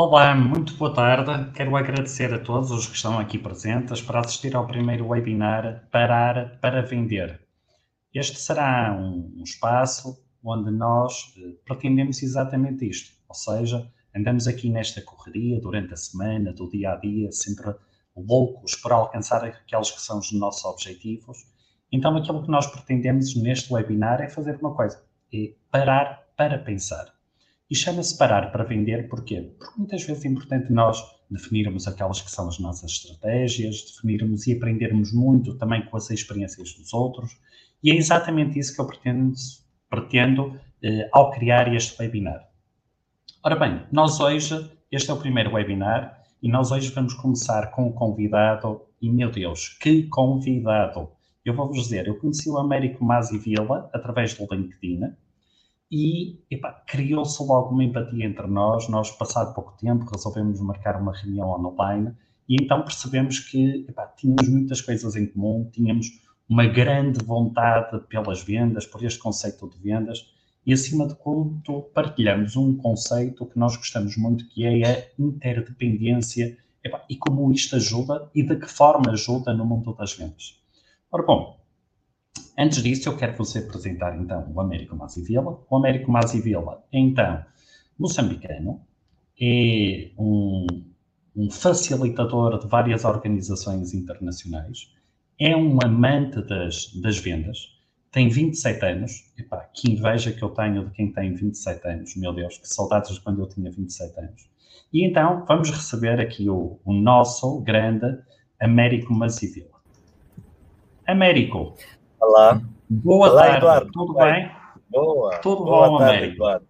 Olá, muito boa tarde. Quero agradecer a todos os que estão aqui presentes para assistir ao primeiro webinar Parar para Vender. Este será um, espaço onde nós eh, pretendemos exatamente isto, ou seja, andamos aqui nesta correria durante a semana, do dia a dia, sempre loucos para alcançar aqueles que são os nossos objetivos. Então, aquilo que nós pretendemos neste webinar é fazer uma coisa, é parar para pensar. E chama-se parar para vender porquê? Porque muitas vezes é importante nós definirmos aquelas que são as nossas estratégias, definirmos e aprendermos muito também com as experiências dos outros. E é exatamente isso que eu pretendo, pretendo eh, ao criar este webinar. Ora bem, nós hoje, este é o primeiro webinar, e nós hoje vamos começar com o convidado, e meu Deus, que convidado! Eu vou-vos dizer, eu conheci o Américo Masi Vila através do LinkedIn, e criou-se logo uma empatia entre nós. Nós, passado pouco tempo, resolvemos marcar uma reunião online e então percebemos que tínhamos muitas coisas em comum, tínhamos uma grande vontade pelas vendas, por este conceito de vendas e, acima de tudo, partilhamos um conceito que nós gostamos muito, que é a interdependência e como isto ajuda e de que forma ajuda no mundo das vendas. Ora, bom, Antes disso, eu quero você apresentar então o Américo Vila. O Américo Vila é então moçambicano, é um, um, facilitador de várias organizações internacionais, é um amante das, das vendas, tem 27 anos. Epá, que inveja que eu tenho de quem tem 27 anos, meu Deus, que saudades de quando eu tinha 27 anos. E então vamos receber aqui o, o nosso grande Américo Vila. Américo, Olá. Boa Olá, tarde. Eduardo. Tudo bem? Boa. Tudo Boa bom, tarde, Américo? Eduardo.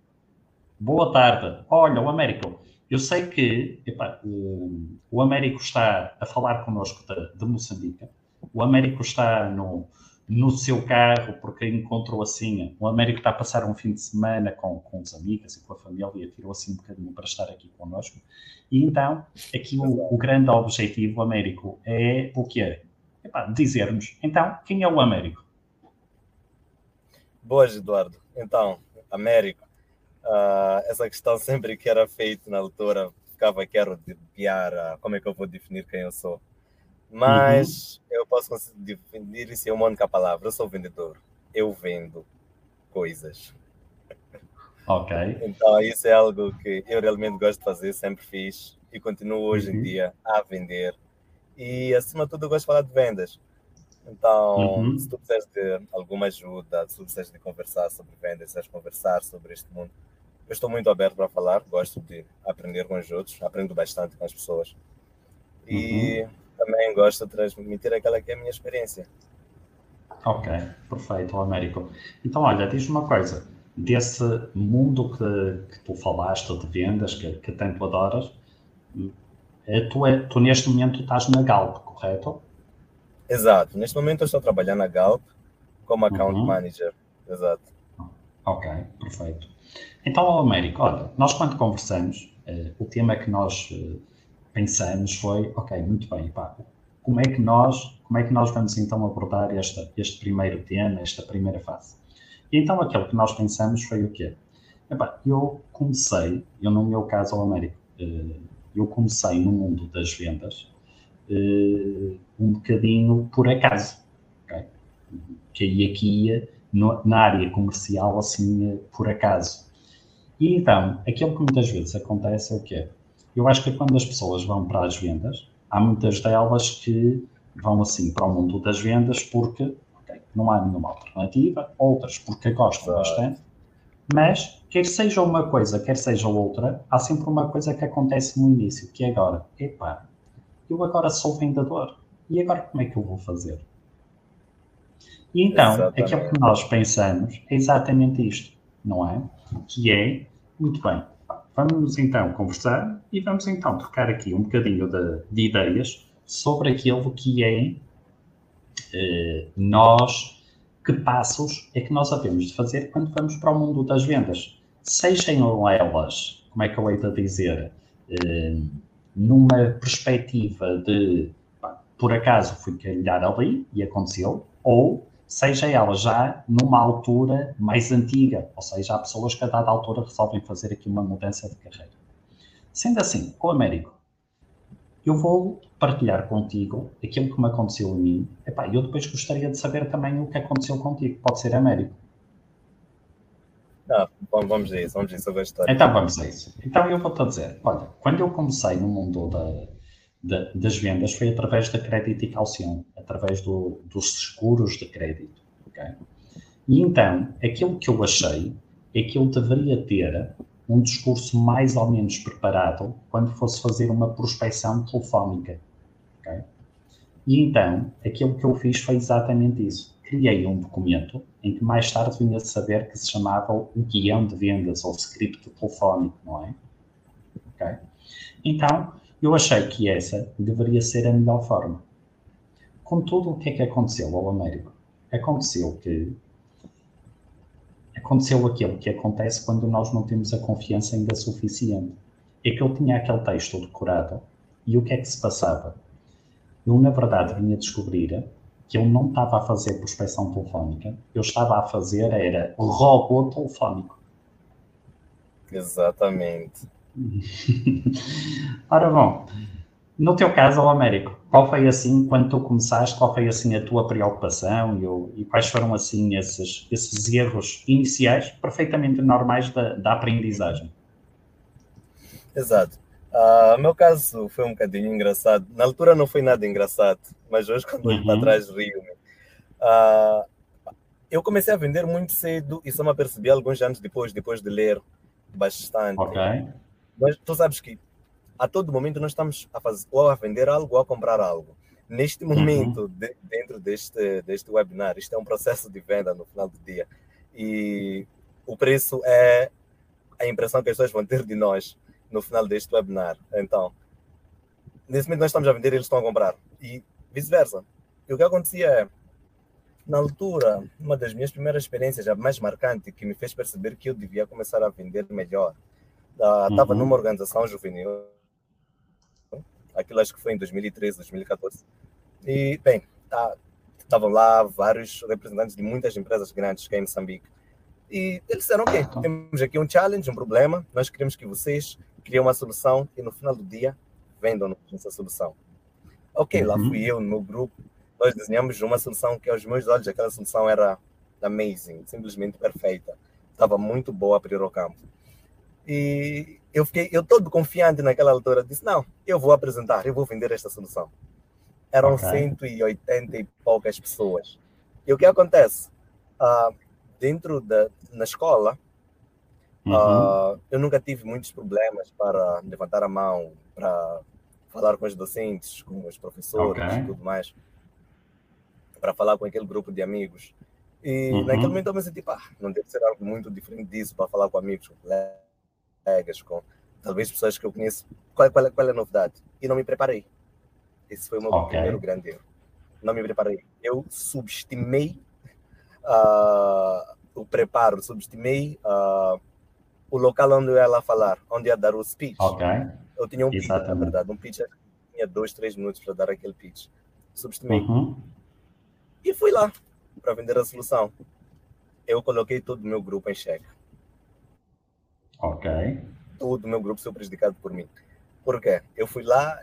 Boa tarde. Olha, o Américo, eu sei que epá, o, o Américo está a falar connosco de, de Moçambique. O Américo está no, no seu carro porque encontrou assim. O Américo está a passar um fim de semana com, com os amigos e com a família e tirou assim um bocadinho para estar aqui connosco. E então, aqui o, o grande objetivo, Américo, é o quê? Dizer-nos, então, quem é o Américo? Boas, Eduardo. Então, Américo, uh, essa questão sempre que era feita na altura, ficava quero de piar, uh, como é que eu vou definir quem eu sou. Mas uhum. eu posso definir isso em uma única palavra, eu sou vendedor. Eu vendo coisas. Ok. Então, isso é algo que eu realmente gosto de fazer, sempre fiz e continuo hoje uhum. em dia a vender e acima de tudo eu gosto de falar de vendas. Então, uhum. se tu precisares de alguma ajuda, se tu precisares de conversar sobre vendas, se conversar sobre este mundo, eu estou muito aberto para falar, gosto de aprender com os outros, aprendo bastante com as pessoas. E uhum. também gosto de transmitir aquela que é a minha experiência. Ok, perfeito, Américo. Então, olha, diz-me uma coisa, desse mundo que, que tu falaste de vendas, que, que tanto adoras, tu, é, tu neste momento estás na Galp, correto? Exato. Neste momento eu estou trabalhando na Galp como account uhum. manager. Exato. Ok, perfeito. Então, Américo, olha, nós quando conversamos, eh, o tema que nós eh, pensamos foi, ok, muito bem, pá, como é que nós, como é que nós vamos então abordar esta, este primeiro tema, esta primeira fase? E então aquilo que nós pensamos foi o quê? Epá, eu comecei, eu no meu caso, Américo, eh, eu comecei no mundo das vendas uh, um bocadinho por acaso. Okay? Caí aqui no, na área comercial assim por acaso. E então, aquilo que muitas vezes acontece é o quê? Eu acho que quando as pessoas vão para as vendas, há muitas delas que vão assim para o mundo das vendas porque okay, não há nenhuma alternativa, outras porque gostam bastante, mas quer seja uma coisa, quer seja outra, há sempre uma coisa que acontece no início, que é agora, epá, eu agora sou vendedor, e agora como é que eu vou fazer? E então, exatamente. aquilo que nós pensamos é exatamente isto, não é? Que é, muito bem, vamos então conversar e vamos então trocar aqui um bocadinho de, de ideias sobre aquilo que é eh, nós, que passos é que nós havemos de fazer quando vamos para o mundo das vendas sejam elas, como é que eu hei de dizer, eh, numa perspectiva de por acaso fui calhar ali e aconteceu, ou seja ela já numa altura mais antiga, ou seja, há pessoas que a dada altura resolvem fazer aqui uma mudança de carreira. Sendo assim, o Américo, eu vou partilhar contigo aquilo que me aconteceu a mim. Epá, eu depois gostaria de saber também o que aconteceu contigo. Pode ser Américo. Ah, vamos a isso, vamos a isso a história. Então vamos a isso. Então eu vou-te dizer, olha, quando eu comecei no mundo da, da, das vendas foi através da crédito e calção, através do, dos seguros de crédito. Okay? E então, aquilo que eu achei é que eu deveria ter um discurso mais ou menos preparado quando fosse fazer uma prospecção telefónica. Okay? E então, aquilo que eu fiz foi exatamente isso. Criei um documento em que mais tarde vinha a saber que se chamava o guião de vendas ou script telefónico, não é? Okay? Então, eu achei que essa deveria ser a melhor forma. Contudo, o que é que aconteceu ao Américo? Aconteceu que aconteceu aquilo que acontece quando nós não temos a confiança ainda suficiente. É que eu tinha aquele texto decorado e o que é que se passava? Eu, na verdade, vinha descobrir que eu não estava a fazer prospecção telefónica, eu estava a fazer era robô telefónico. Exatamente. Ora bom, no teu caso, Américo, qual foi assim, quando tu começaste, qual foi assim a tua preocupação e, o, e quais foram assim esses, esses erros iniciais perfeitamente normais da, da aprendizagem? Exato. Uh, o meu caso foi um bocadinho engraçado. Na altura não foi nada engraçado, mas hoje, quando olho uhum. para trás, rio-me. Uh, eu comecei a vender muito cedo e só me apercebi alguns anos depois, depois de ler bastante. Ok. Mas tu sabes que a todo momento nós estamos a fazer ou a vender algo ou a comprar algo. Neste uhum. momento, uhum. de, dentro deste, deste webinar, isto é um processo de venda no final do dia. E o preço é a impressão que as pessoas vão ter de nós no final deste webinar. Então, nesse momento nós estamos a vender e eles estão a comprar. E vice-versa. E o que acontecia é, na altura, uma das minhas primeiras experiências, a mais marcante, que me fez perceber que eu devia começar a vender melhor, Estava uhum. numa organização juvenil, aquilo acho que foi em 2013, 2014. E, bem, tá, estavam lá vários representantes de muitas empresas grandes que é em Moçambique. E eles disseram: Ok, temos aqui um challenge, um problema, nós queremos que vocês criem uma solução e no final do dia vendam essa solução. Ok, uhum. lá fui eu no meu grupo, nós desenhamos uma solução que aos meus olhos aquela solução era amazing, simplesmente perfeita. Estava muito boa para ir ao campo. E eu fiquei, eu todo confiante naquela altura, disse: não, eu vou apresentar, eu vou vender esta solução. Eram okay. 180 e poucas pessoas. E o que acontece? Uh, dentro da na escola, uhum. uh, eu nunca tive muitos problemas para levantar a mão, para falar com os docentes, com os professores okay. e tudo mais, para falar com aquele grupo de amigos. E uhum. naquele momento eu me senti, pá, não deve ser algo muito diferente disso para falar com amigos, com colegas com talvez pessoas que eu conheço, qual, qual, qual é a novidade? E não me preparei. Esse foi o meu okay. primeiro grande erro. Não me preparei. Eu subestimei uh, o preparo, subestimei uh, o local onde eu ia lá falar, onde ia dar o speech. Okay. Eu tinha um pitch, na verdade, um pitch tinha dois, três minutos para dar aquele pitch. Subestimei. Uhum. E fui lá para vender a solução. Eu coloquei todo o meu grupo em xeque. Ok. Todo o meu grupo foi prejudicado por mim. Por quê? Eu fui lá,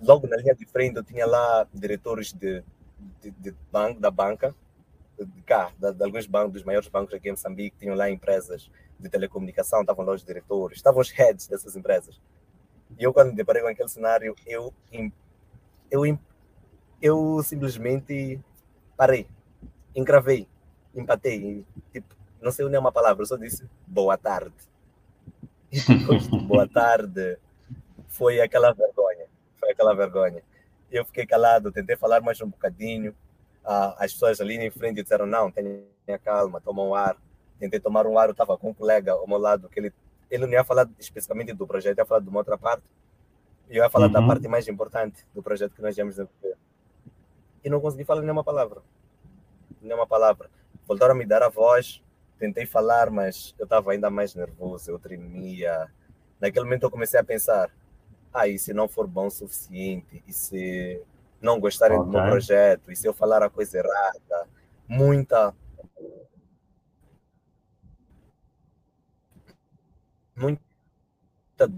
logo na linha de frente, eu tinha lá diretores de, de, de banco, da banca, de cá, de, de, alguns bancos, dos maiores bancos aqui em Moçambique, tinham lá empresas de telecomunicação, estavam lá os diretores, estavam os heads dessas empresas. E eu, quando me deparei com aquele cenário, eu, eu, eu simplesmente parei, encravei, empatei, tipo, não sei nem uma palavra, eu só disse boa tarde e depois de boa tarde foi aquela vergonha, foi aquela vergonha. Eu fiquei calado, tentei falar mais um bocadinho. Ah, as pessoas ali em frente disseram: Não, tenha calma, toma um ar. Tentei tomar um ar, eu estava com um colega ao meu lado, que ele, ele não ia falar especificamente do projeto, ia falar de uma outra parte. E eu ia falar uhum. da parte mais importante do projeto que nós íamos desenvolver. E não consegui falar nenhuma palavra. Nenhuma palavra. Voltaram a me dar a voz, tentei falar, mas eu estava ainda mais nervoso, eu tremia. Naquele momento eu comecei a pensar: ah, e se não for bom o suficiente? E se não gostarem okay. do meu projeto? E se eu falar a coisa errada? Muita. Muita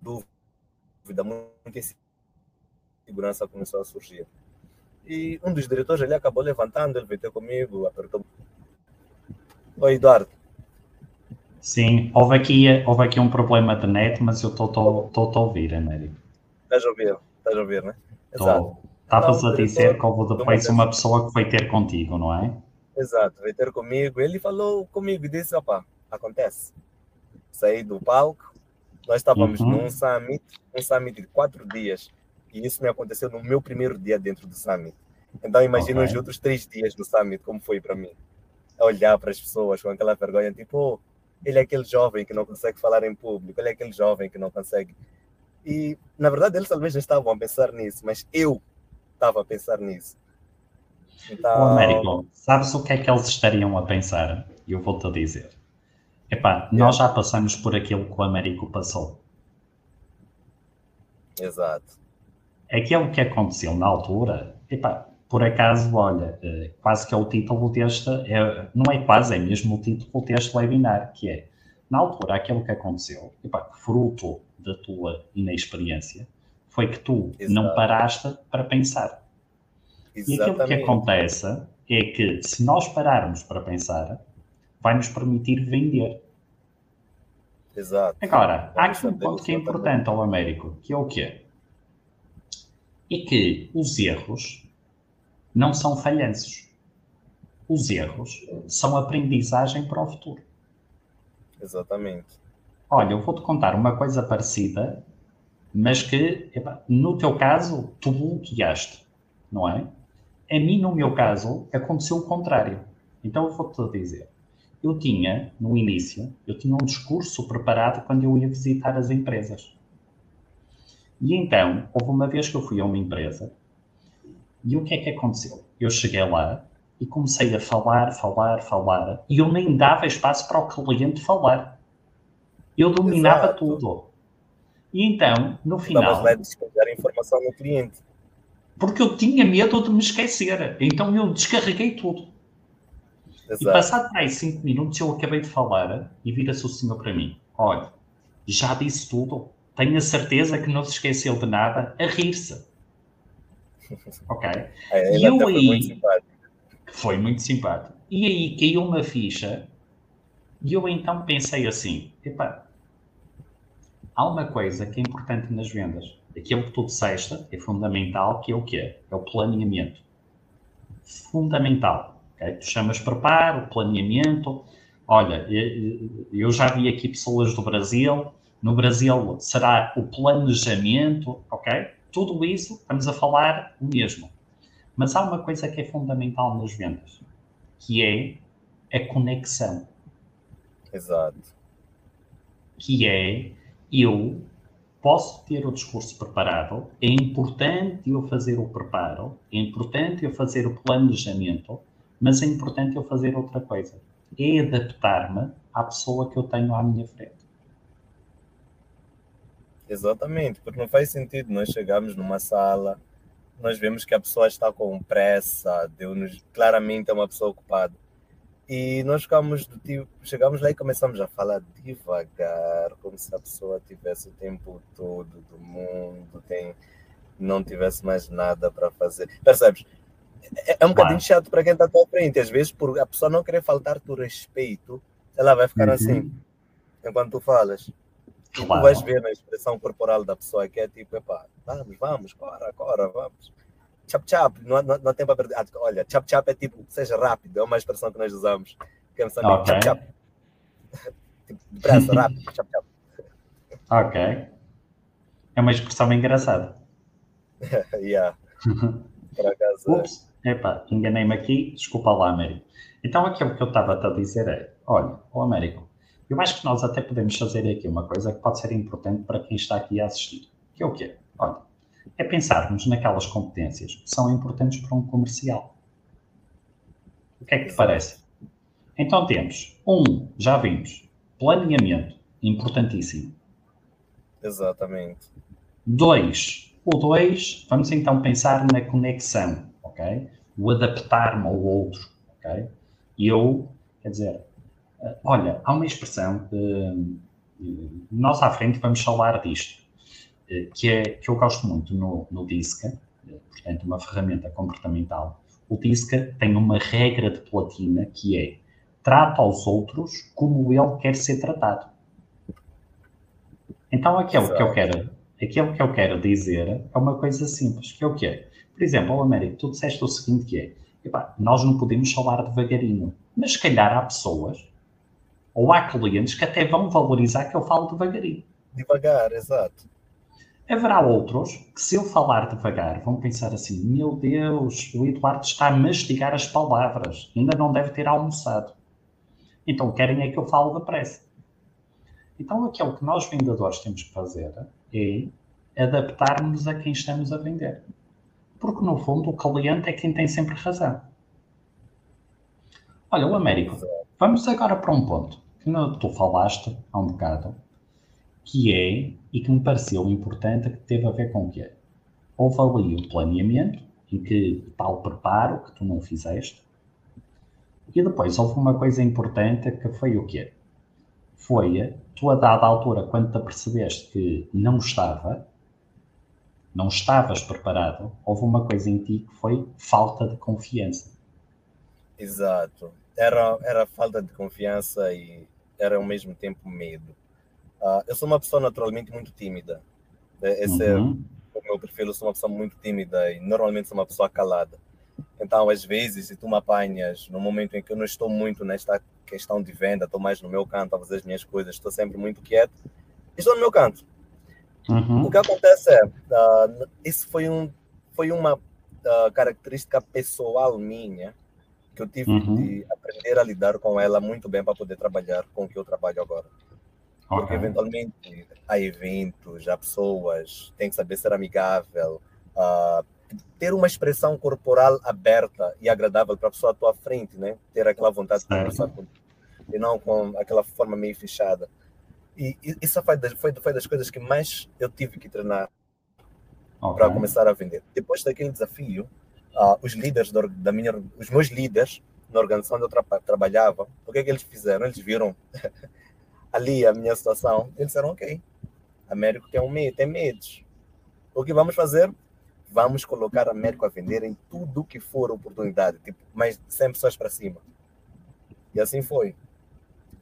dúvida, muita insegurança começou a surgir. E um dos diretores ele acabou levantando, ele veio ter comigo, apertou. Oi, Eduardo. Sim, houve aqui, houve aqui um problema de net, mas eu estou a ouvir, Américo. Estás a ouvir, estás a ouvir, né? Exato. Estavas então, a dizer que houve depois uma pessoa que foi ter contigo, não é? Exato, veio ter comigo. Ele falou comigo e disse: opa, acontece. Saí do palco, nós estávamos uhum. num summit, um summit de quatro dias. E isso me aconteceu no meu primeiro dia dentro do summit. Então imagina okay. os outros três dias no summit, como foi para mim. Olhar para as pessoas com aquela vergonha, tipo, oh, ele é aquele jovem que não consegue falar em público, ele é aquele jovem que não consegue. E, na verdade, eles talvez não estavam a pensar nisso, mas eu estava a pensar nisso. Então... O Américo, sabes o que é que eles estariam a pensar? Eu vou-te dizer. Epá, yeah. nós já passamos por aquilo que o Américo passou. Exato. Aquilo que aconteceu na altura, epá, por acaso, olha, eh, quase que é o título deste, é, não é quase, é mesmo o título deste webinar, que é, na altura, aquilo que aconteceu, epá, fruto da tua inexperiência, foi que tu Exato. não paraste para pensar. Exatamente. E aquilo que acontece é que, se nós pararmos para pensar, vai nos permitir vender. Exato. Agora, há aqui um ponto que é importante ao Américo, que é o quê? É que os erros não são falhanços. Os erros são aprendizagem para o futuro. Exatamente. Olha, eu vou-te contar uma coisa parecida, mas que, epa, no teu caso, tu bloqueaste, não é? A mim, no meu caso, aconteceu o contrário. Então, eu vou-te dizer. Eu tinha, no início, eu tinha um discurso preparado quando eu ia visitar as empresas. E então, houve uma vez que eu fui a uma empresa e o que é que aconteceu? Eu cheguei lá e comecei a falar, falar, falar, e eu nem dava espaço para o cliente falar. Eu dominava Exato. tudo. E então, no final. Estavas lá a descarregar informação no cliente. Porque eu tinha medo de me esquecer. Então eu descarreguei tudo. Exato. E passado mais cinco minutos eu acabei de falar e vira-se o senhor para mim. Olha, já disse tudo. Tenho a certeza que não se esqueceu de nada a rir-se. Ok? É, e eu aí. Foi muito, foi muito simpático. E aí caiu uma ficha e eu então pensei assim: epá, há uma coisa que é importante nas vendas. Aquilo que tu disseste é fundamental, que é o quê? É o planeamento. Fundamental. Okay? Tu chamas preparo, planeamento. Olha, eu já vi aqui pessoas do Brasil. No Brasil será o planejamento, ok? tudo isso, estamos a falar o mesmo. Mas há uma coisa que é fundamental nas vendas, que é a conexão. Exato. Que é eu posso ter o discurso preparado, é importante eu fazer o preparo, é importante eu fazer o planejamento, mas é importante eu fazer outra coisa. É adaptar-me à pessoa que eu tenho à minha frente. Exatamente, porque não faz sentido nós chegarmos numa sala, nós vemos que a pessoa está com pressa, deu-nos claramente é uma pessoa ocupada. E nós ficamos do tipo, chegamos lá e começamos a falar devagar, como se a pessoa tivesse o tempo todo do mundo, tem, não tivesse mais nada para fazer. Percebes? É, é um bocadinho chato para quem está à tua frente. Às vezes, por a pessoa não querer faltar-te o respeito, ela vai ficar uhum. assim, enquanto tu falas. E tu vais ver na expressão corporal da pessoa que é tipo, epá, vamos, vamos, cora, cora, vamos. Chap chap, não, não, não tem para perder. Ah, olha, chap chap é tipo, seja rápido, é uma expressão que nós usamos. Que é okay. chap chap. tipo, depressa, rápido, chap chap. Ok. É uma expressão engraçada. yeah. Por acaso. É. Ups, epá, enganei-me aqui, desculpa lá, Américo. Então aquilo que eu estava a dizer é, olha, o Américo, eu acho que nós até podemos fazer aqui uma coisa que pode ser importante para quem está aqui a assistir, que é o quê? Olha, é pensarmos naquelas competências que são importantes para um comercial. O que é que te parece? Então temos, um, já vimos, planeamento, importantíssimo. Exatamente. Dois, o dois, vamos então pensar na conexão, ok? O adaptar-me ao outro, ok? E eu, quer dizer, Olha, há uma expressão, nós à frente vamos falar disto. eh, que, é, que eu gosto muito no, no DISCA, eh, portanto, uma ferramenta comportamental. O DISCA tem uma regra de platina que é trata os outros como ele quer ser tratado. Então, aquilo Exato. que eu quero, aquilo que eu quero dizer é uma coisa simples, que é o quê? Por exemplo, Américo, tu disseste o seguinte que é, epá, nós não podemos falar devagarinho, mas se calhar há pessoas ou há clientes que até vão valorizar que eu falo devagarinho. Devagar, exato. Haverá outros que, se eu falar devagar, vão pensar assim: meu Deus, o Eduardo está a mastigar as palavras, ainda não deve ter almoçado. Então querem é que eu fale depressa. Então aquilo que nós vendedores temos que fazer é adaptarmos a quem estamos a vender. Porque no fundo o cliente é quem tem sempre razão. Olha, o Américo, vamos agora para um ponto que tu falaste há um bocado, que é, e que me pareceu importante, que teve a ver com o quê? Houve ali o planeamento, em que tal preparo que tu não fizeste, e depois houve uma coisa importante que foi o quê? Foi, tu a dada altura, quando te apercebeste que não estava, não estavas preparado, houve uma coisa em ti que foi falta de confiança. Exato. Era, era falta de confiança e era ao mesmo tempo medo. Uh, eu sou uma pessoa naturalmente muito tímida. É, esse é uhum. é o meu perfil. Eu sou uma pessoa muito tímida e normalmente sou uma pessoa calada. Então, às vezes, se tu me apanhas no momento em que eu não estou muito nesta questão de venda, estou mais no meu canto a fazer as minhas coisas, estou sempre muito quieto, estou no meu canto. Uhum. O que acontece é, uh, isso foi, um, foi uma uh, característica pessoal minha, que eu tive uhum. de aprender a lidar com ela muito bem para poder trabalhar com o que eu trabalho agora. Okay. Porque eventualmente há eventos, há pessoas, tem que saber ser amigável, uh, ter uma expressão corporal aberta e agradável para a pessoa à tua frente, né? Ter aquela vontade de conversar com e não com aquela forma meio fechada. E, e isso foi das, foi, foi das coisas que mais eu tive que treinar okay. para começar a vender. Depois daquele desafio, uh, os líderes da, da, minha, os meus líderes na organização onde eu tra trabalhava, o que é que eles fizeram? Eles viram ali a minha situação, eles disseram, ok, Américo tem um medo, tem medos. O que vamos fazer? Vamos colocar Américo a vender em tudo que for oportunidade, tipo, mas sempre só para cima. E assim foi.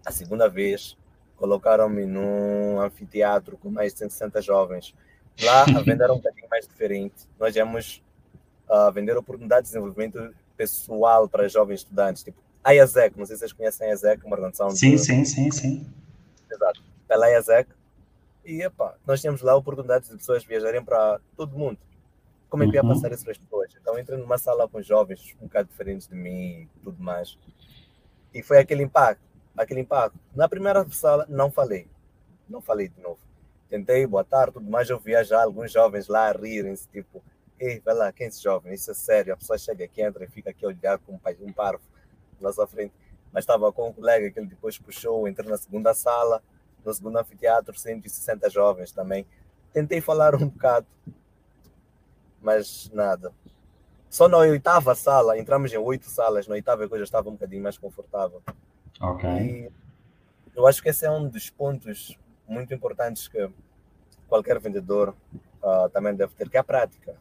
A segunda vez, colocaram-me num anfiteatro com mais de 160 jovens. Lá a venda era um bocadinho mais diferente. Nós íamos uh, vender oportunidades de desenvolvimento pessoal para jovens estudantes, tipo a IASEC, não sei se vocês conhecem a IASEC, uma organização Sim, de... sim, sim, sim. Exato, pela IASEC. E, epá, nós tínhamos lá oportunidades de pessoas viajarem para todo mundo. Como é que uhum. ia passar isso para as pessoas? Então, entrei numa sala com jovens um bocado diferentes de mim e tudo mais. E foi aquele impacto, aquele impacto. Na primeira sala, não falei. Não falei de novo. Tentei, boa tarde, tudo mais. Eu via já alguns jovens lá rirem-se, tipo, Ei, vai lá, quem é esse jovem? Isso é sério. A pessoa chega aqui, entra e fica aqui a olhar com um parvo na sua frente. Mas estava com um colega que ele depois puxou, entrei na segunda sala, no segundo anfiteatro, 160 jovens também. Tentei falar um bocado, mas nada. Só na oitava sala, entramos em oito salas, na oitava já estava um bocadinho mais confortável. Ok. E eu acho que esse é um dos pontos muito importantes que qualquer vendedor uh, também deve ter, que é a prática.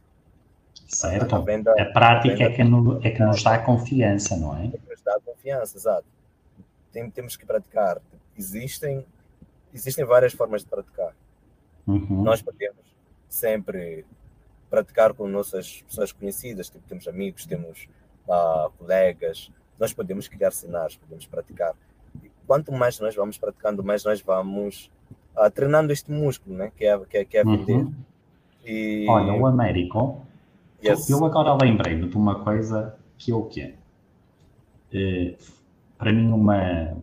Certo. A, venda, a prática a venda, é, que no, é que nos dá confiança, não é? É que nos dá confiança, exato. Tem, temos que praticar. Existem, existem várias formas de praticar. Uhum. Nós podemos sempre praticar com nossas pessoas conhecidas, tipo, temos amigos, temos uh, colegas, nós podemos criar cenários, podemos praticar. E quanto mais nós vamos praticando, mais nós vamos uh, treinando este músculo, né? que, é, que, é, que é. Uhum. E... Olha, o Américo, Yes. Eu agora lembrei-me de uma coisa que é o quê? Eh, para mim, uma,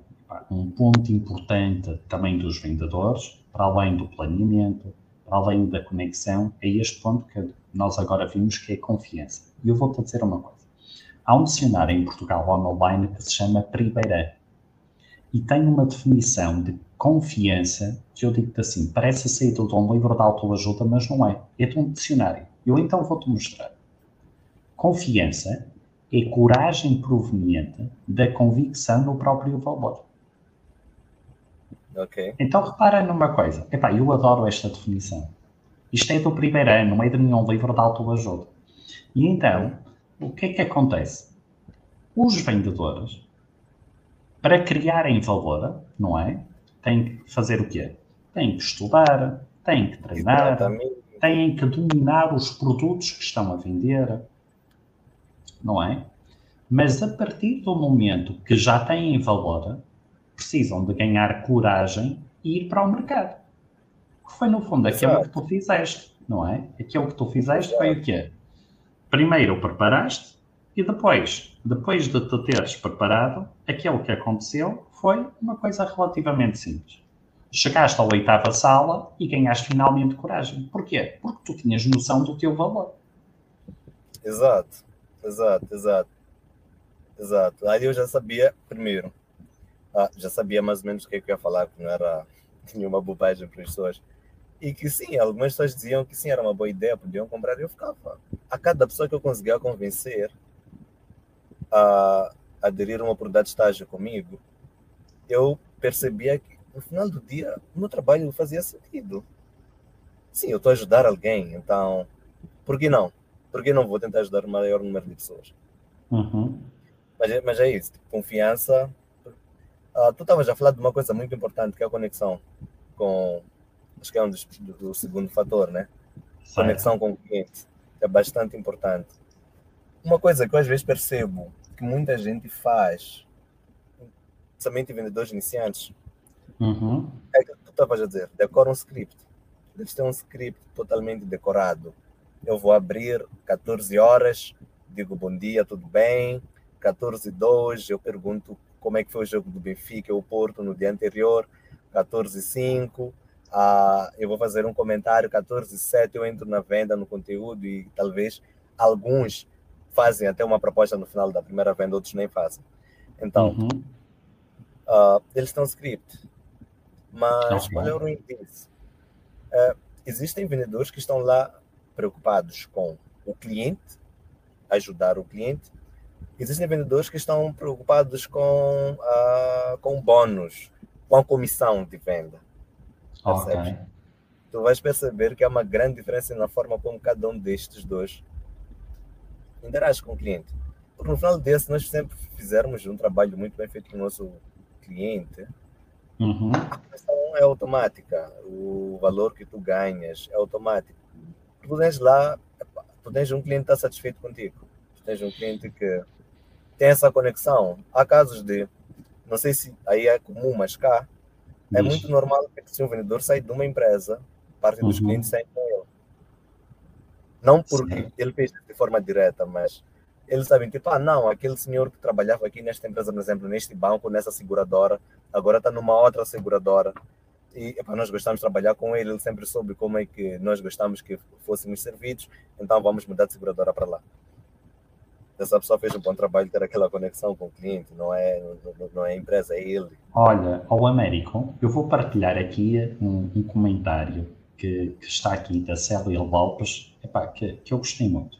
um ponto importante também dos vendedores, para além do planeamento, para além da conexão, é este ponto que nós agora vimos que é confiança. E eu vou-te dizer uma coisa. Há um dicionário em Portugal online que se chama Primeira e tem uma definição de confiança que eu digo-te assim, parece saído de um livro de autoajuda, mas não é. É de um dicionário. Eu então vou-te mostrar. Confiança é coragem proveniente da convicção no próprio valor. Ok. Então repara numa coisa. Epá, eu adoro esta definição. Isto é do primeiro ano, não é de nenhum livro de autoajuda. E então, o que é que acontece? Os vendedores, para criarem valor, não é? Têm que fazer o quê? Têm que estudar, têm que treinar, Exatamente. têm que dominar os produtos que estão a vender, não é? Mas a partir do momento que já têm valor, precisam de ganhar coragem e ir para o mercado. Que foi, no fundo, aquilo Exato. que tu fizeste, não é? Aquilo que tu fizeste foi o quê? Primeiro preparaste e depois, depois de te teres preparado, aquilo que aconteceu foi uma coisa relativamente simples. Chegaste à oitava sala e ganhaste finalmente coragem. Porquê? Porque tu tinhas noção do teu valor. Exato, exato, exato. Exato. Aí eu já sabia, primeiro, ah, já sabia mais ou menos o que, é que eu ia falar, que não era nenhuma bobagem para as pessoas. E que sim, algumas pessoas diziam que sim, era uma boa ideia, podiam comprar, e eu ficava. A cada pessoa que eu conseguia convencer a aderir a uma oportunidade de estágio comigo, eu percebia que no final do dia o meu trabalho fazia sentido. Sim, eu estou a ajudar alguém, então por que não? Por que não vou tentar ajudar o maior número de pessoas? Uhum. Mas, mas é isso, confiança. Ah, tu estavas a falar de uma coisa muito importante, que é a conexão com. Acho que é um dos, do, do segundo fator, né? Certo. Conexão com o cliente. É bastante importante. Uma coisa que eu às vezes percebo que muita gente faz, principalmente vendedores iniciantes, uhum. é que tu estavas a dizer, decora um script. Eles têm um script totalmente decorado. Eu vou abrir 14 horas, digo bom dia, tudo bem, 14 2 eu pergunto como é que foi o jogo do Benfica o Porto no dia anterior, 14 5 ah, eu vou fazer um comentário, 14 7 eu entro na venda, no conteúdo e talvez alguns fazem até uma proposta no final da primeira venda, outros nem fazem. Então, uhum. uh, eles têm um script. Mas qual é o ruim disso? Uh, existem vendedores que estão lá preocupados com o cliente, ajudar o cliente, Existem vendedores que estão preocupados com, uh, com bônus, com a comissão de venda. Okay. Tu vais perceber que há uma grande diferença na forma como cada um destes dois interage com o cliente. Porque no final desse, nós sempre fizermos um trabalho muito bem feito com o nosso cliente, uhum. a comissão é automática, o valor que tu ganhas é automático. Tu tens lá, tu tens um cliente que está satisfeito contigo, tu tens um cliente que tem essa conexão. Há casos de, não sei se aí é comum, mas cá é muito normal que se um vendedor sai de uma empresa, parte dos uhum. clientes saem com ele. Não porque Sim. ele fez de forma direta, mas eles sabem, tipo, ah, não, aquele senhor que trabalhava aqui nesta empresa, por exemplo, neste banco, nessa seguradora, agora está numa outra seguradora. E epa, nós gostamos de trabalhar com ele, ele sempre soube como é que nós gostamos que fôssemos servidos, então vamos mudar de seguradora para lá essa pessoa fez um bom trabalho ter aquela conexão com o cliente, não é, não, não é a empresa, é ele. Olha, ao Américo, eu vou partilhar aqui um, um comentário que, que, está aqui da Célia Lopes, epá, que, que eu gostei muito.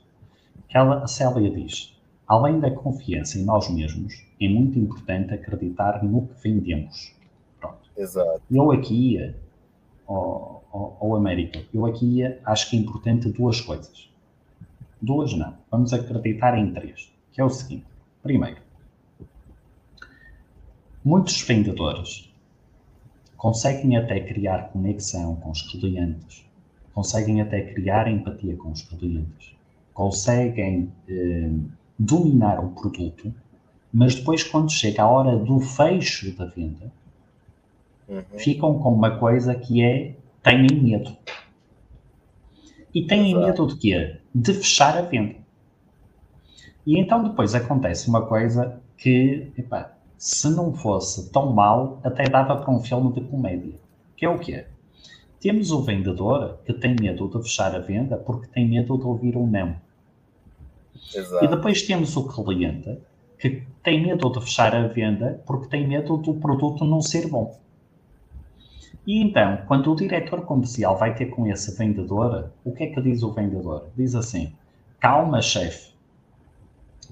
Ela, a Célia diz: além da confiança em nós mesmos, é muito importante acreditar no que vendemos. Pronto. Exato. Eu aqui, ao, ao, ao Américo, eu aqui acho que é importante duas coisas Duas não. Vamos acreditar em três. Que é o seguinte. Primeiro, muitos vendedores conseguem até criar conexão com os clientes, conseguem até criar empatia com os clientes, conseguem eh, dominar o produto, mas depois, quando chega a hora do fecho da venda, uhum. ficam com uma coisa que é têm medo. E têm Exato. medo de quê? De fechar a venda. E então depois acontece uma coisa que, epá, se não fosse tão mal, até dava para um filme de comédia. Que é o quê? Temos o vendedor que tem medo de fechar a venda porque tem medo de ouvir um não. Exato. E depois temos o cliente que tem medo de fechar a venda porque tem medo do produto não ser bom. E então, quando o diretor comercial vai ter com esse vendedor, o que é que diz o vendedor? Diz assim: calma, chefe,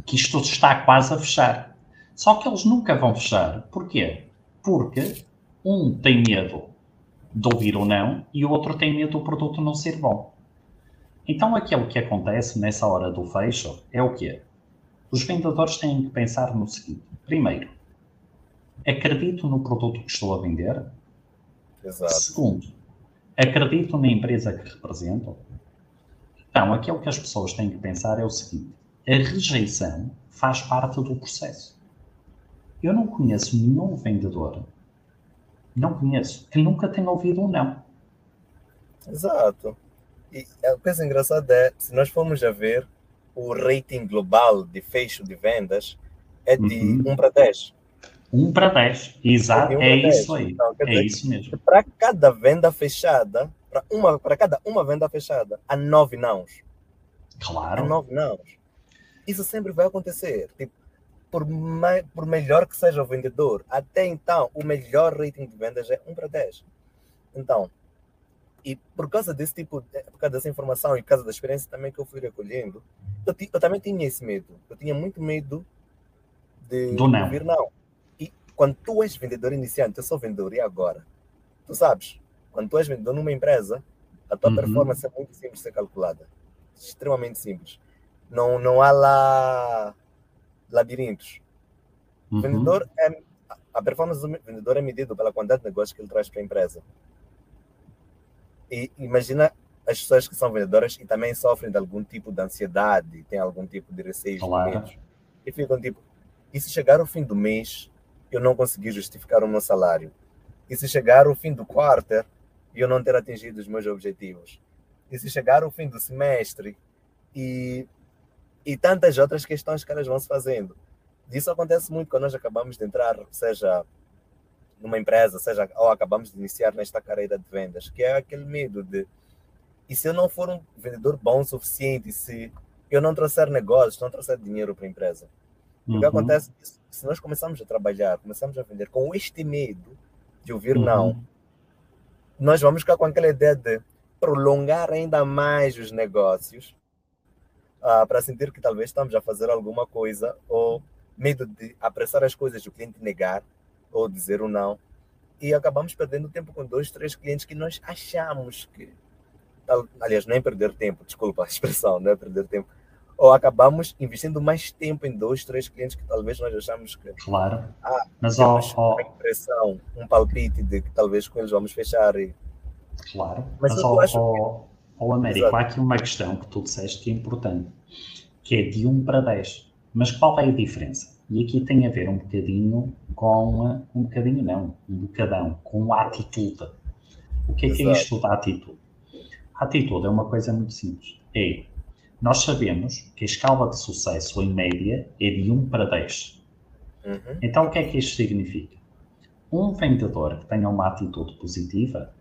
que isto está quase a fechar. Só que eles nunca vão fechar. Porquê? Porque um tem medo de ouvir ou não, e o outro tem medo do produto não ser bom. Então, aquilo que acontece nessa hora do fecho é o quê? Os vendedores têm que pensar no seguinte: primeiro, acredito no produto que estou a vender? Exato. Segundo, acredito na empresa que represento? Então, aquilo que as pessoas têm que pensar é o seguinte: a rejeição faz parte do processo. Eu não conheço nenhum vendedor, não conheço, que nunca tenha ouvido um não. Exato. E a coisa engraçada é, se nós formos a ver, o rating global de fecho de vendas é de uhum. 1 para 10. 1 para 10, exato, é, é isso aí. Então, é isso mesmo. Para cada venda fechada, para, uma, para cada uma venda fechada, há nove nãos. Claro. Há nove nãos. Isso sempre vai acontecer. Tipo, por, me, por melhor que seja o vendedor, até então, o melhor rating de vendas é 1 para 10. Então, e por causa desse tipo, por causa dessa informação e por causa da experiência também que eu fui recolhendo, eu, eu também tinha esse medo. Eu tinha muito medo de Do não. ouvir não. Quando tu és vendedor iniciante, eu sou vendedor e agora? Tu sabes, quando tu és vendedor numa empresa, a tua uhum. performance é muito simples de ser calculada. Extremamente simples. Não, não há lá labirintos. Uhum. Vendedor é, a performance do vendedor é medida pela quantidade de negócios que ele traz para a empresa. E imagina as pessoas que são vendedoras e também sofrem de algum tipo de ansiedade, têm algum tipo de receio claro. e ficam tipo, e se chegar ao fim do mês eu não conseguir justificar o meu salário? E se chegar ao fim do quarto eu não ter atingido os meus objetivos? E se chegar ao fim do semestre e, e tantas outras questões que elas vão se fazendo? Isso acontece muito quando nós acabamos de entrar, seja numa empresa, seja ou acabamos de iniciar nesta carreira de vendas, que é aquele medo de e se eu não for um vendedor bom o suficiente, se eu não trouxer negócios, não trouxer dinheiro para a empresa, uhum. o que uhum. acontece é se nós começamos a trabalhar, começamos a vender com este medo de ouvir uhum. não, nós vamos ficar com aquela ideia de prolongar ainda mais os negócios uh, para sentir que talvez estamos a fazer alguma coisa ou medo de apressar as coisas, o cliente negar ou dizer um não. E acabamos perdendo tempo com dois, três clientes que nós achamos que. Aliás, nem perder tempo, desculpa a expressão, não é perder tempo. Ou acabamos investindo mais tempo em dois, três clientes que talvez nós achamos que. Claro. Ah, Mas ó, ó, uma impressão, um palpite de que talvez com eles vamos fechar. E... Claro. Mas, Mas ó, ó, ó, Américo, Exato. há aqui uma questão que tu disseste que é importante, que é de 1 para 10. Mas qual é a diferença? E aqui tem a ver um bocadinho com, um bocadinho não, um bocadão, com a atitude. O que é que é isto da atitude? A atitude é uma coisa muito simples. É, nós sabemos que a escala de sucesso, em média, é de 1 para 10. Uhum. Então, o que é que isto significa? Um vendedor que tenha uma atitude positiva,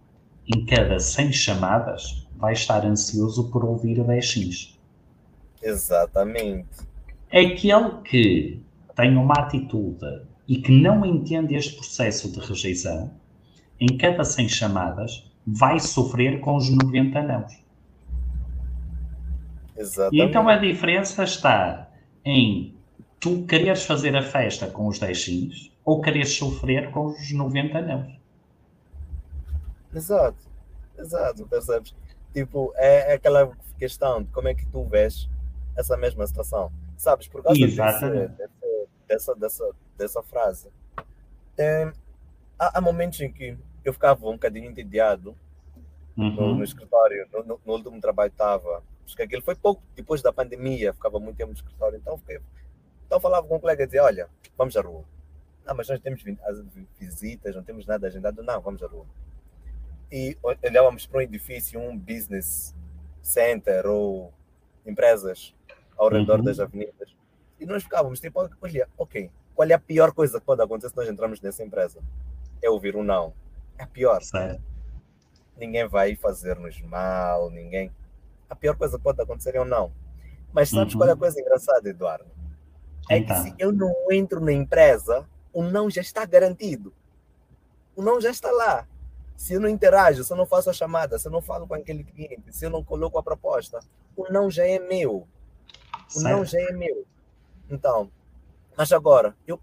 em cada 100 chamadas, vai estar ansioso por ouvir 10 sims. Exatamente. Aquele que tem uma atitude e que não entende este processo de rejeição, em cada 100 chamadas, vai sofrer com os 90 não. Exatamente. E então a diferença está em tu quereres fazer a festa com os 10 sims ou quereres sofrer com os 90 não. Exato, exato, percebes? Tipo, é, é, aquela questão de como é que tu vês essa mesma situação. Sabes, por causa desse, dessa, dessa, dessa frase. É, há, há, momentos em que eu ficava um bocadinho entediado uhum. no, no, escritório, no, no, no, último trabalho estava. Porque aquilo foi pouco depois da pandemia, ficava muito tempo no escritório. Então, fiquei, então falava com um colega e dizia: Olha, vamos à rua. Não, mas nós temos visitas, não temos nada agendado. Não, vamos à rua. E olhávamos para um edifício, um business center ou empresas ao redor uhum. das avenidas. E nós ficávamos tipo, olha, ok, qual é a pior coisa que pode acontecer se nós entrarmos nessa empresa? É ouvir um não. É a pior. Certo. Ninguém vai fazer-nos mal, ninguém. A pior coisa que pode acontecer é um não. Mas sabes uhum. qual é a uhum. coisa engraçada, Eduardo? É então. que se eu não entro na empresa, o não já está garantido. O não já está lá. Se eu não interajo, se eu não faço a chamada, se eu não falo com aquele cliente, se eu não coloco a proposta, o não já é meu. O certo. não já é meu. Então, mas agora, eu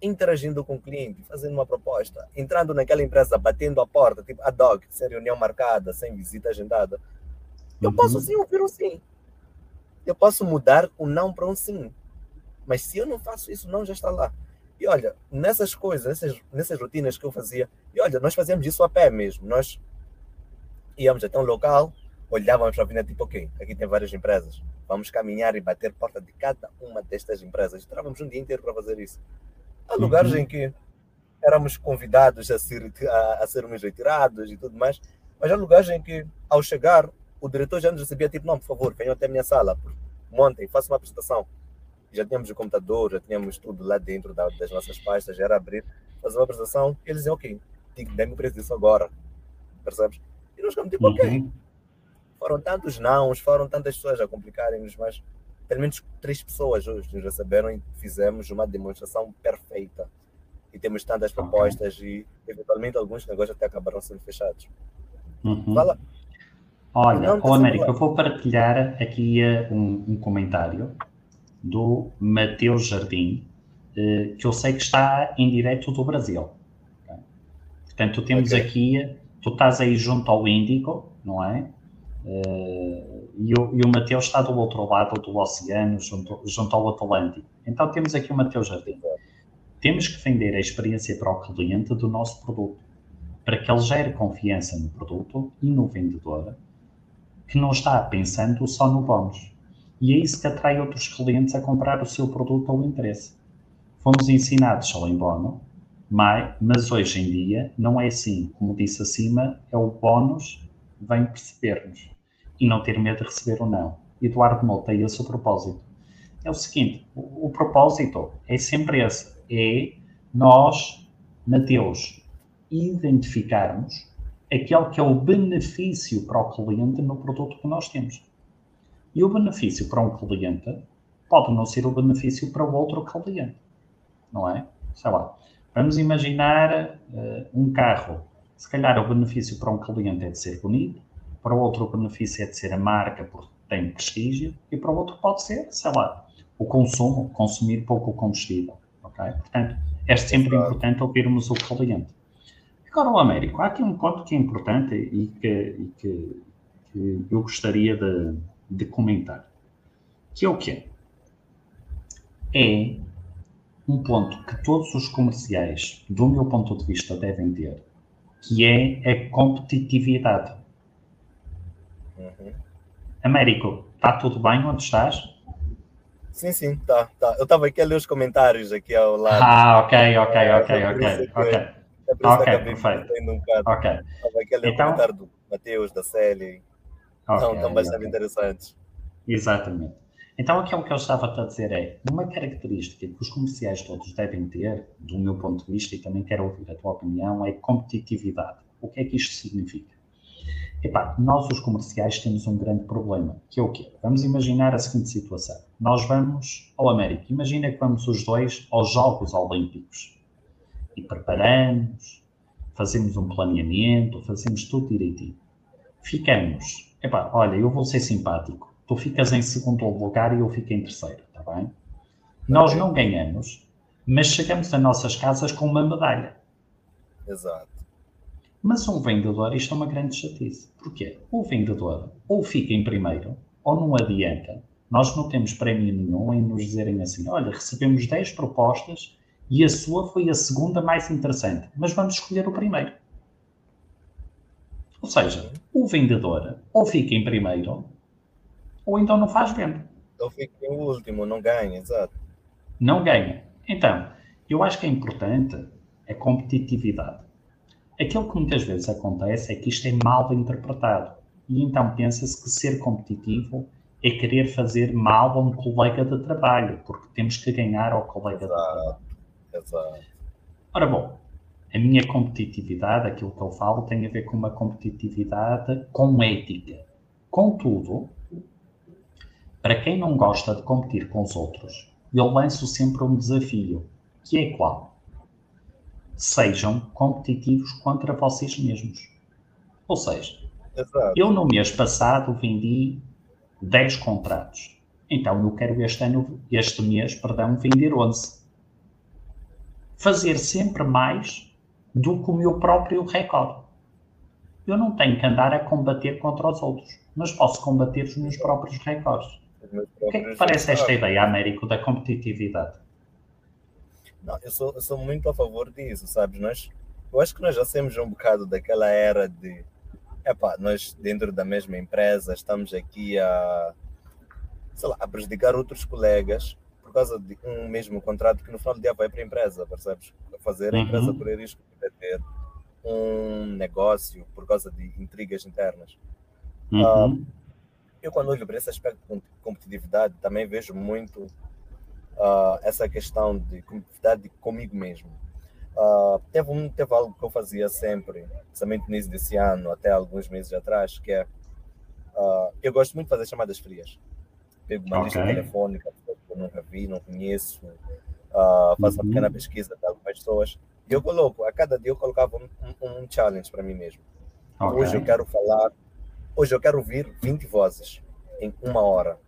interagindo com o cliente, fazendo uma proposta, entrando naquela empresa, batendo a porta, tipo a dog, sem reunião marcada, sem visita agendada. Eu uhum. posso sim ouvir um sim. Eu posso mudar o não para um sim. Mas se eu não faço isso, não já está lá. E olha, nessas coisas, nessas, nessas rotinas que eu fazia, e olha, nós fazíamos isso a pé mesmo. Nós íamos até um local, olhávamos para a vida, tipo, ok, aqui tem várias empresas. Vamos caminhar e bater porta de cada uma destas empresas. Estávamos um dia inteiro para fazer isso. Há lugares uhum. em que éramos convidados a, ser, a, a sermos retirados e tudo mais, mas há lugares em que, ao chegar, o diretor já nos recebia tipo, não, por favor, venham até a minha sala, montem, façam uma apresentação. Já tínhamos o computador, já tínhamos tudo lá dentro da, das nossas pastas, já era abrir, fazer uma apresentação, e eles diziam, ok, dê-me o preço disso agora, percebes? E nós ficamos tipo, ok. Uhum. Foram tantos nãos, foram tantas pessoas a complicarem-nos, mas pelo menos três pessoas hoje nos receberam e fizemos uma demonstração perfeita. E temos tantas propostas e, eventualmente, alguns negócios até acabaram sendo fechados. Uhum. Fala. Olha, ô América, eu vou partilhar aqui uh, um, um, comentário do Mateus Jardim, uh, que eu sei que está em direto do Brasil. Okay? Portanto, temos okay. aqui, tu estás aí junto ao Índico, não é? Uh, e, o, e o Mateus está do outro lado do oceano, junto, junto ao Atlântico. Então temos aqui o Mateus Jardim. Temos que vender a experiência para o cliente do nosso produto, para que ele gere confiança no produto e no vendedor, que não está pensando só no bónus. E é isso que atrai outros clientes a comprar o seu produto ou interesse. Fomos ensinados só em bónus, mas hoje em dia não é assim. Como disse acima, é o bónus vem perceber-nos e não ter medo de receber ou não. Eduardo Mota é esse o propósito. É o seguinte, o, o propósito é sempre esse, é nós, Mateus, identificarmos aquele que é o benefício para o cliente no produto que nós temos. E o benefício para um cliente pode não ser o benefício para o outro cliente, não é? Sei lá, vamos imaginar uh, um carro. Se calhar o benefício para um cliente é de ser bonito, para o outro o benefício é de ser a marca porque tem prestígio e para o outro pode ser, sei lá, o consumo, consumir pouco combustível, ok? Portanto, é sempre importante ouvirmos o cliente. Agora, Américo, há aqui um ponto que é importante e que, e que, que eu gostaria de, de, comentar, que é o quê? É um ponto que todos os comerciais, do meu ponto de vista, devem ter, que é a competitividade. Uhum. Américo, está tudo bem onde estás? Sim, sim, tá, tá. Eu estava aqui a ler os comentários aqui ao lado. Ah, ok, ok, é, ok, ok, ok. É por isso perfeito. Um ok. Estava aqui a ler então... comentário do Matheus, da Célia. Okay, então, estão bastante okay. interessantes. Exatamente. Então, aquilo que eu estava a dizer é, uma característica que os comerciais todos devem ter, do meu ponto de vista, e também quero ouvir a tua opinião, é competitividade. O que é que isto significa? Epá, nós os comerciais temos um grande problema, que é o quê? Vamos imaginar a seguinte situação. Nós vamos ao América. Imagina que vamos os dois aos Jogos Olímpicos. E preparamos, fazemos um planeamento, fazemos tudo direitinho. Ficamos. Epá, olha, eu vou ser simpático. Tu ficas em segundo lugar e eu fico em terceiro, está bem? Nós não ganhamos, mas chegamos a nossas casas com uma medalha. Exato. Mas um vendedor, isto é uma grande chatice. Porquê? O vendedor ou fica em primeiro, ou não adianta. Nós não temos prémio nenhum em nos dizerem assim: olha, recebemos 10 propostas e a sua foi a segunda mais interessante, mas vamos escolher o primeiro. Ou seja, o vendedor ou fica em primeiro, ou então não faz venda. Ou fica em último, não ganha, exato. Não ganha. Então, eu acho que é importante a competitividade. Aquilo que muitas vezes acontece é que isto é mal interpretado. E então pensa-se que ser competitivo é querer fazer mal a um colega de trabalho, porque temos que ganhar ao colega exato, de trabalho. Exato. Ora bom, a minha competitividade, aquilo que eu falo, tem a ver com uma competitividade com ética. Contudo, para quem não gosta de competir com os outros, eu lanço sempre um desafio, que é qual? sejam competitivos contra vocês mesmos. Ou seja, Exato. eu no mês passado vendi 10 contratos. Então eu quero este ano, este mês, perdão, vender 11. Fazer sempre mais do que o meu próprio recorde. Eu não tenho que andar a combater contra os outros, mas posso combater os meus próprios recordes. O que é que parece esta ideia, Américo, da competitividade? Não, eu sou, eu sou muito a favor disso, sabes? Nós, eu acho que nós já temos um bocado daquela era de epá, nós dentro da mesma empresa estamos aqui a, lá, a prejudicar outros colegas causa de um mesmo contrato que no final do dia vai para a empresa, percebes? Fazer a empresa uhum. correr risco de ter um negócio por causa de intrigas internas. Uhum. Uh, eu quando olho para esse aspecto de competitividade também vejo muito uh, essa questão de competitividade comigo mesmo. Uh, teve, um, teve algo que eu fazia sempre, principalmente no início desse ano, até alguns meses atrás, que é eu gosto muito de fazer chamadas frias. Pego uma okay. lista telefônica que eu nunca vi, não conheço, uh, faço uhum. uma pequena pesquisa de algumas pessoas. E eu coloco, a cada dia eu colocava um, um, um challenge para mim mesmo. Okay. Hoje eu quero falar, hoje eu quero ouvir 20 vozes em uma hora.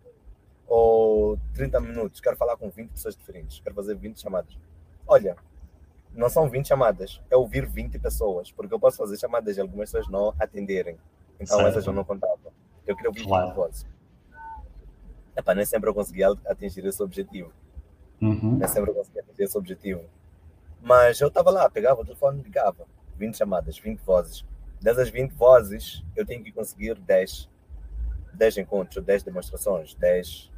Ou 30 minutos, quero falar com 20 pessoas diferentes, quero fazer 20 chamadas. Olha, não são 20 chamadas, é ouvir 20 pessoas, porque eu posso fazer chamadas e algumas pessoas não atenderem. Então certo. essas eu não contava. Eu queria ouvir claro. 20 vozes. Epá, nem sempre eu conseguia atingir esse objetivo. Uhum. Nem sempre eu conseguia atingir esse objetivo. Mas eu estava lá, pegava o telefone e ligava. 20 chamadas, 20 vozes. Dessas 20 vozes, eu tenho que conseguir 10. 10 encontros, 10 demonstrações, 10.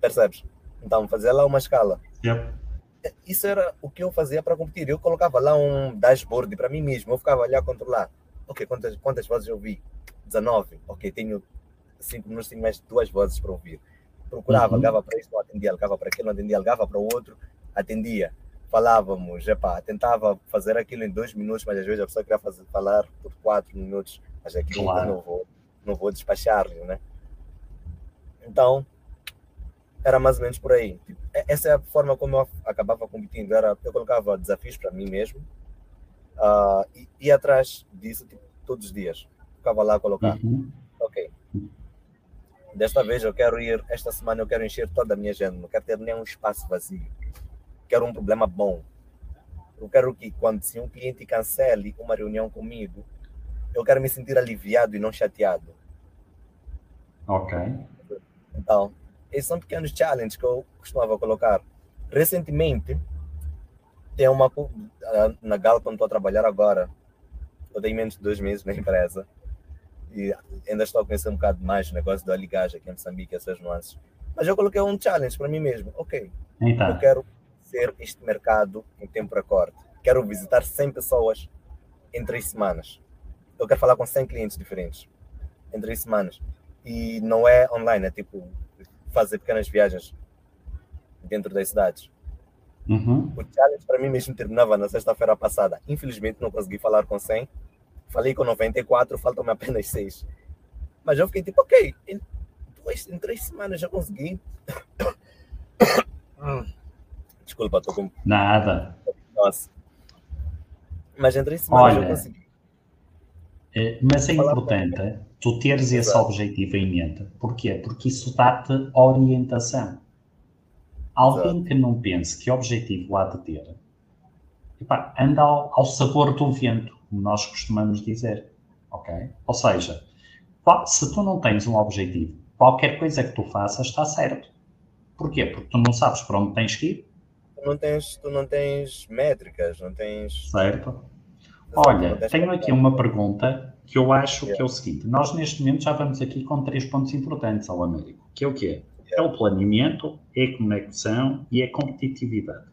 Percebes? Então, fazer lá uma escala. Yep isso era o que eu fazia para competir. Eu colocava lá um dashboard para mim mesmo, eu ficava ali a controlar. Ok, quantas, quantas vozes eu vi? 19. Ok, tenho 5 minutos, tenho mais duas vozes para ouvir. Procurava, uhum. ligava para isso, não atendia, ligava para aquilo, não atendia, ligava para o outro, atendia. Falávamos, epá, tentava fazer aquilo em dois minutos, mas às vezes a pessoa queria fazer, falar por quatro minutos, mas aquilo claro. não vou, não vou despachar, né? Então, era mais ou menos por aí. Tipo, essa é a forma como eu acabava competindo. Era, eu colocava desafios para mim mesmo uh, e ia atrás disso tipo, todos os dias. Ficava lá a colocar. Uhum. Desta vez eu quero ir, esta semana eu quero encher toda a minha agenda. Não quero ter nenhum espaço vazio. Quero um problema bom. Eu quero que quando se um cliente cancele uma reunião comigo, eu quero me sentir aliviado e não chateado. Ok. Então, esses são pequenos challenges que eu costumava colocar. Recentemente, tem uma na Galp onde estou a trabalhar agora. Eu tenho menos de dois meses na empresa e ainda estou a conhecer um bocado mais o negócio da ligagem aqui em Moçambique, essas nuances. Mas eu coloquei um challenge para mim mesmo. Ok, então. eu quero ser este mercado em tempo recorde. Quero visitar 100 pessoas em três semanas. Eu quero falar com 100 clientes diferentes em três semanas. E não é online, é tipo fazer pequenas viagens dentro das cidades. Uhum. O challenge para mim mesmo terminava na sexta-feira passada. Infelizmente não consegui falar com 100. Falei com 94, faltam-me apenas 6. Mas eu fiquei tipo, ok, em, duas, em três semanas já consegui. Desculpa, estou com. Nada. Nossa. Mas em três semanas Olha, eu consegui. É, mas é importante tu teres esse Exato. objetivo em mente. Porquê? Porque isso dá-te orientação. Alguém Exato. que não pense que objetivo há de ter, epá, anda ao, ao, sabor do vento, como nós costumamos dizer. Ok? Ou seja, se tu não tens um objetivo, qualquer coisa que tu faças está certo. Porquê? Porque tu não sabes para onde tens que ir. Tu não tens, tu não tens métricas, não tens. Certo. Olha, tenho aqui uma pergunta que eu acho que é o seguinte: nós neste momento já vamos aqui com três pontos importantes ao Américo, que é o quê? É o planeamento, é a conexão e é a competitividade.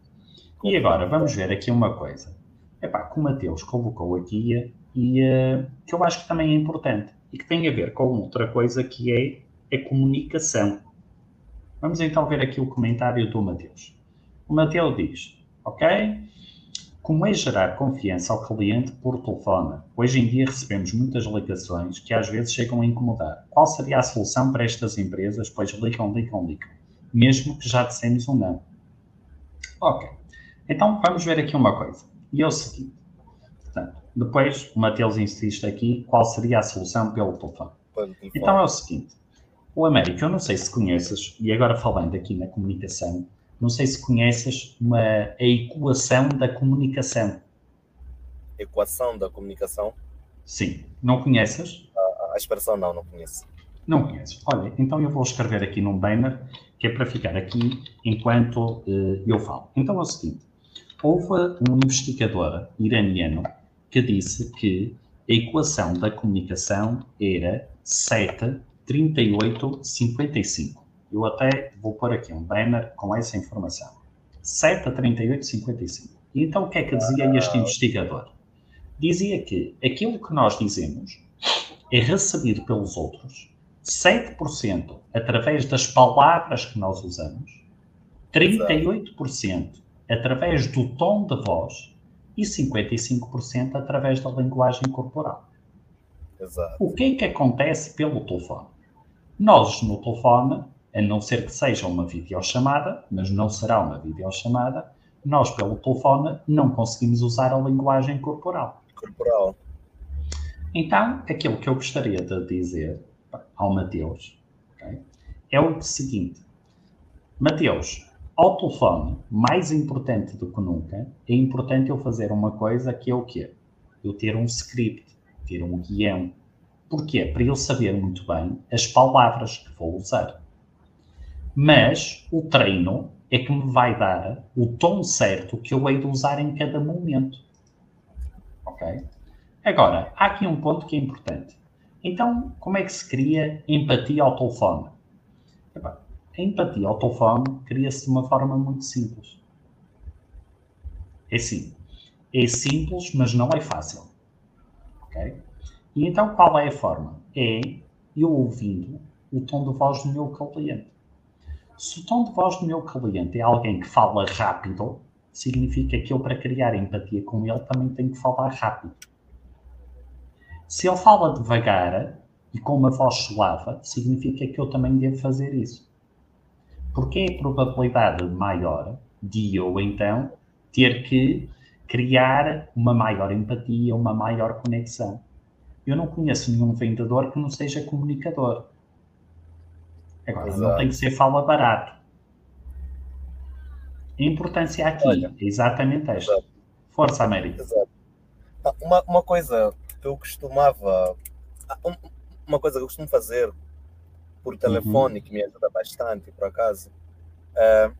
E agora vamos ver aqui uma coisa. Epá, que o Mateus colocou aqui e uh, que eu acho que também é importante e que tem a ver com outra coisa que é a comunicação. Vamos então ver aqui o comentário do Mateus. O Mateus diz, ok? Como é gerar confiança ao cliente por telefone? Hoje em dia recebemos muitas ligações que às vezes chegam a incomodar. Qual seria a solução para estas empresas? Pois ligam, ligam, ligam. Mesmo que já dissemos um não. Ok. Então vamos ver aqui uma coisa. E é o seguinte. Portanto, depois o Mateus insiste aqui qual seria a solução pelo telefone. Então é o seguinte. O Américo, eu não sei se conheces, e agora falando aqui na comunicação, não sei se conheces uma, a equação da comunicação. Equação da comunicação? Sim. Não conheces? A, a expressão não, não conheço. Não conheces. Olha, então eu vou escrever aqui num banner que é para ficar aqui enquanto uh, eu falo. Então é o seguinte: houve um investigador iraniano que disse que a equação da comunicação era 7, 38, 55. Eu até vou pôr aqui um banner com essa informação. 7 a 38, 55. E então o que é que dizia este investigador? Dizia que aquilo que nós dizemos é recebido pelos outros 7% através das palavras que nós usamos, 38% através do tom de voz e 55% através da linguagem corporal. Exato. O que é que acontece pelo telefone? Nós, no telefone, a não ser que seja uma videochamada, mas não será uma videochamada, nós, pelo telefone, não conseguimos usar a linguagem corporal. Corporal. Então, aquilo que eu gostaria de dizer ao Mateus okay, é o seguinte: Mateus, ao telefone, mais importante do que nunca, é importante eu fazer uma coisa que é o quê? Eu ter um script, ter um guião. Porquê? Para eu saber muito bem as palavras que vou usar. Mas o treino é que me vai dar o tom certo que eu hei de usar em cada momento. Ok? Agora, há aqui um ponto que é importante. Então, como é que se cria empatia ao telefone? A empatia ao telefone cria-se de uma forma muito simples. É sim. É simples, mas não é fácil. Ok? E então, qual é a forma? É eu ouvindo o tom de voz do meu cliente. Se o tom de voz do meu cliente é alguém que fala rápido, significa que eu, para criar empatia com ele, também tenho que falar rápido. Se ele fala devagar e com uma voz suave, significa que eu também devo fazer isso. Porque é a probabilidade maior de eu, então, ter que criar uma maior empatia, uma maior conexão. Eu não conheço nenhum vendedor que não seja comunicador. Agora, Exato. não tem que ser fala barato. A importância aqui Olha, é exatamente esta. Exato. Força, América. Exato. Ah, uma, uma coisa que eu costumava. Ah, uma coisa que eu costumo fazer por telefone, uhum. que me ajuda bastante, por acaso, é,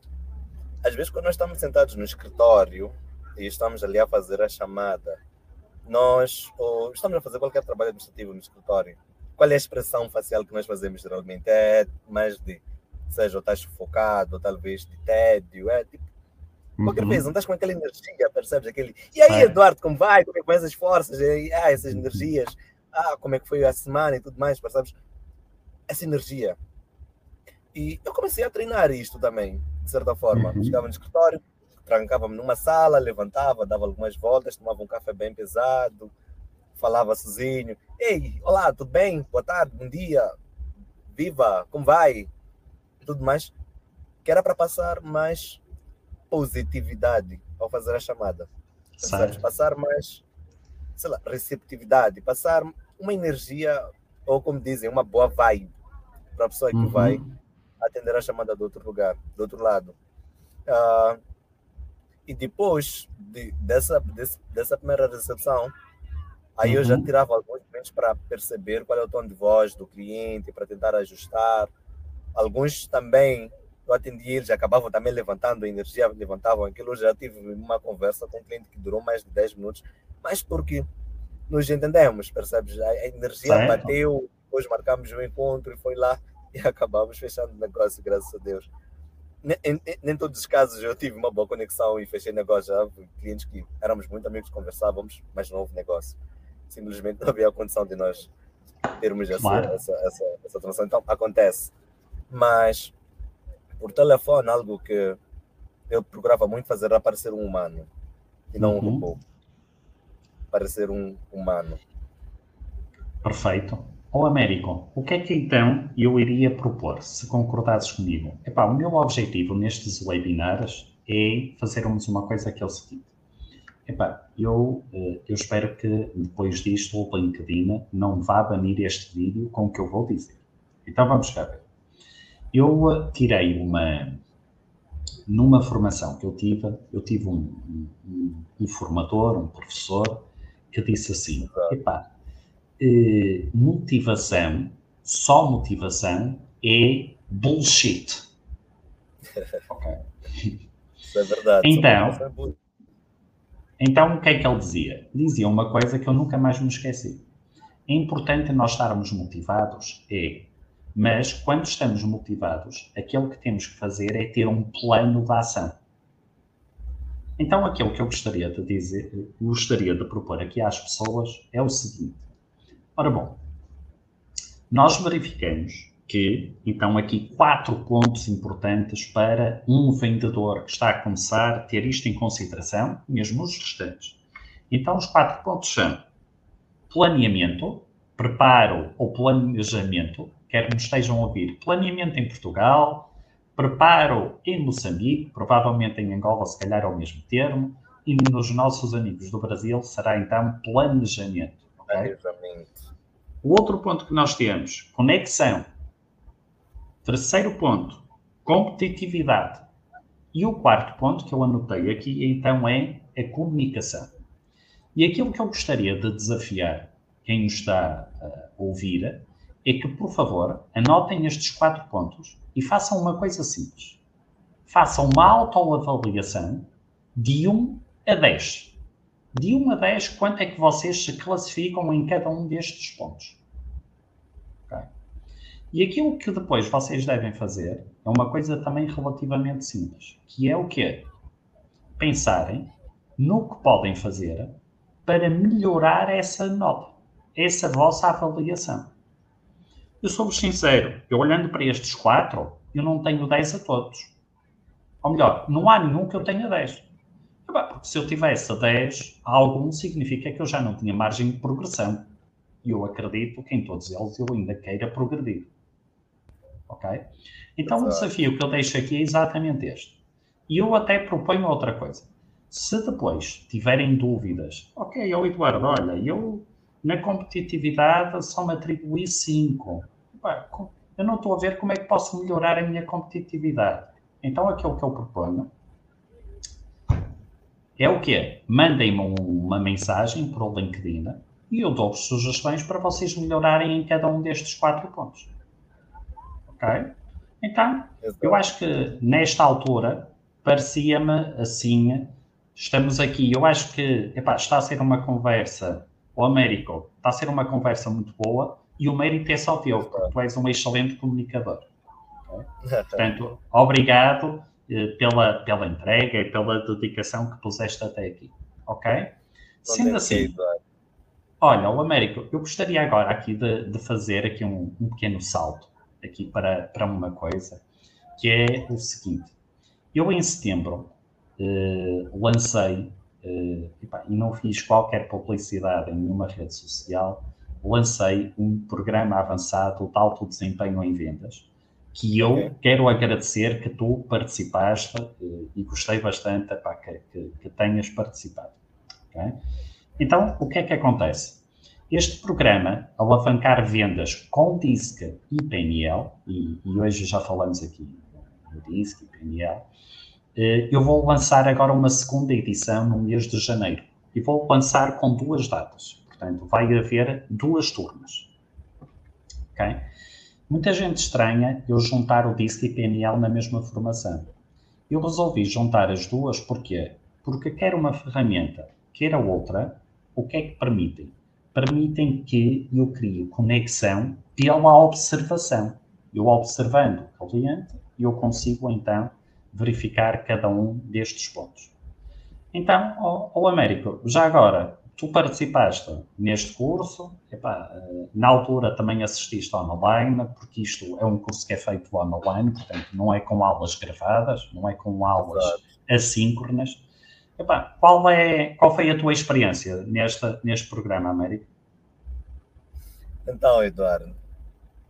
às vezes quando nós estamos sentados no escritório e estamos ali a fazer a chamada, nós ou estamos a fazer qualquer trabalho administrativo no escritório, qual é a expressão facial que nós fazemos geralmente? É mais de, seja, ou estás sufocado, ou talvez de tédio, é tipo, qualquer uhum. vez, não estás com aquela energia, percebes? Aquele, e aí, é. Eduardo, como vai? Como é que vão essas forças? E, ah, essas energias, ah, como é que foi a semana e tudo mais, percebes? Essa energia. E eu comecei a treinar isto também, de certa forma. Uhum. Chegava no escritório, trancava-me numa sala, levantava, dava algumas voltas, tomava um café bem pesado, falava sozinho. Ei, olá, tudo bem? Boa tarde, bom dia, viva, como vai? E tudo mais. Que era para passar mais positividade ao fazer a chamada. Sabe? Passar mais, sei lá, receptividade, passar uma energia, ou como dizem, uma boa vibe para a pessoa que uhum. vai atender a chamada do outro lugar, do outro lado. Uh, e depois de, dessa, desse, dessa primeira recepção, aí uhum. eu já uhum. tirava alguns momentos para perceber qual é o tom de voz do cliente, para tentar ajustar. Alguns também eu atendia, eles acabavam também levantando a energia, levantavam aquilo. Eu já tive uma conversa com um cliente que durou mais de 10 minutos, mas porque nos entendemos, percebes? A energia certo. bateu, depois marcamos o um encontro e foi lá e acabamos fechando o negócio, graças a Deus. Nem, em, nem todos os casos eu tive uma boa conexão e fechei negócio. Já clientes que éramos muito amigos, conversávamos, mas não houve negócio. Simplesmente não havia a condição de nós termos essa, claro. essa, essa, essa transação. Então acontece. Mas por telefone, algo que eu procurava muito fazer era parecer um humano e não uhum. um robô. Parecer um humano. Perfeito. Ó Américo, o que é que então eu iria propor, se concordasses comigo? Epá, o meu objetivo nestes webinars é fazermos uma coisa que é o seguinte. Epá, eu, eh, eu espero que depois disto o LinkedIn não vá banir este vídeo com o que eu vou dizer. Então vamos cá ver. Eu tirei uma, numa formação que eu tive, eu tive um, um, um formador, um professor, que disse assim: epá, eh, motivação, só motivação é bullshit. ok. Isso é verdade. Então, é então, o que é que ele dizia? Dizia uma coisa que eu nunca mais me esqueci. É importante nós estarmos motivados, é. Mas, quando estamos motivados, aquilo que temos que fazer é ter um plano de ação. Então, aquilo que eu gostaria de dizer, gostaria de propor aqui às pessoas é o seguinte. Ora bom, nós verificamos que, então, aqui quatro pontos importantes para um vendedor que está a começar a ter isto em consideração, mesmo os restantes. Então, os quatro pontos são planeamento, preparo ou planejamento, quer nos estejam a ouvir, planeamento em Portugal, preparo em Moçambique, provavelmente em Angola, se calhar ao mesmo termo, e nos nossos amigos do Brasil será então planejamento. Okay? Planejamento. O outro ponto que nós temos, conexão. Terceiro ponto, competitividade. E o quarto ponto que eu anotei aqui, então, é a comunicação. E aquilo que eu gostaria de desafiar quem nos está a ouvir é que, por favor, anotem estes quatro pontos e façam uma coisa simples. Façam uma autoavaliação de 1 a 10. De 1 a 10, quanto é que vocês se classificam em cada um destes pontos? Okay. E aquilo que depois vocês devem fazer é uma coisa também relativamente simples, que é o quê? Pensarem no que podem fazer para melhorar essa nota, essa vossa avaliação. Eu sou-vos sincero, eu olhando para estes quatro, eu não tenho 10 a todos. Ou melhor, não há nenhum que eu tenha 10. Porque se eu tivesse 10, algum significa que eu já não tinha margem de progressão. E eu acredito que em todos eles eu ainda queira progredir. Ok? Então Exato. o desafio que eu deixo aqui é exatamente este. E eu até proponho outra coisa. Se depois tiverem dúvidas, ok, eu Eduardo, olha, eu na competitividade só me atribuí 5 eu não estou a ver como é que posso melhorar a minha competitividade. Então, aquilo que eu proponho é o quê? Mandem-me uma mensagem para o LinkedIn e eu dou-vos sugestões para vocês melhorarem em cada um destes quatro pontos. Ok? Então, eu acho que nesta altura parecia-me assim. Estamos aqui. Eu acho que epá, está a ser uma conversa. O Américo está a ser uma conversa muito boa e o mérito é só teu, porque tu és um excelente comunicador. Okay? Portanto, obrigado pela, pela entrega e pela dedicação que puseste até aqui. Ok? Sendo assim, olha, o Américo, eu gostaria agora aqui de, de fazer aqui um, um, pequeno salto aqui para, para uma coisa, que é o seguinte. Eu em setembro eh, lancei, eh, e não fiz qualquer publicidade em nenhuma rede social, lancei um programa avançado de alto desempenho em vendas, que eu quero agradecer que tu participaste eh, e gostei bastante epá, que, que, que, tenhas participado. Okay? Então, o que é que acontece? Este programa, alavancar vendas com DISC e PNL, e, e hoje já falamos aqui no DISC e PNL, eh, eu vou lançar agora uma segunda edição no mês de janeiro. E vou lançar com duas datas. Portanto, vai haver duas turmas. Okay? Muita gente estranha eu juntar o DISC e PNL na mesma formação. Eu resolvi juntar as duas porquê? Porque quer uma ferramenta, quer a outra, o que é que permitem? Permitem que eu crie conexão pela observação. Eu observando o cliente, eu consigo então verificar cada um destes pontos. Então, o Américo, já agora, tu participaste neste curso, epá, eh, na altura também assististe online, porque isto é um curso que é feito online, portanto não é com aulas gravadas, não é com aulas assíncronas. Epá, qual, é, qual foi a tua experiência nesta, neste programa, Américo? Então, Eduardo,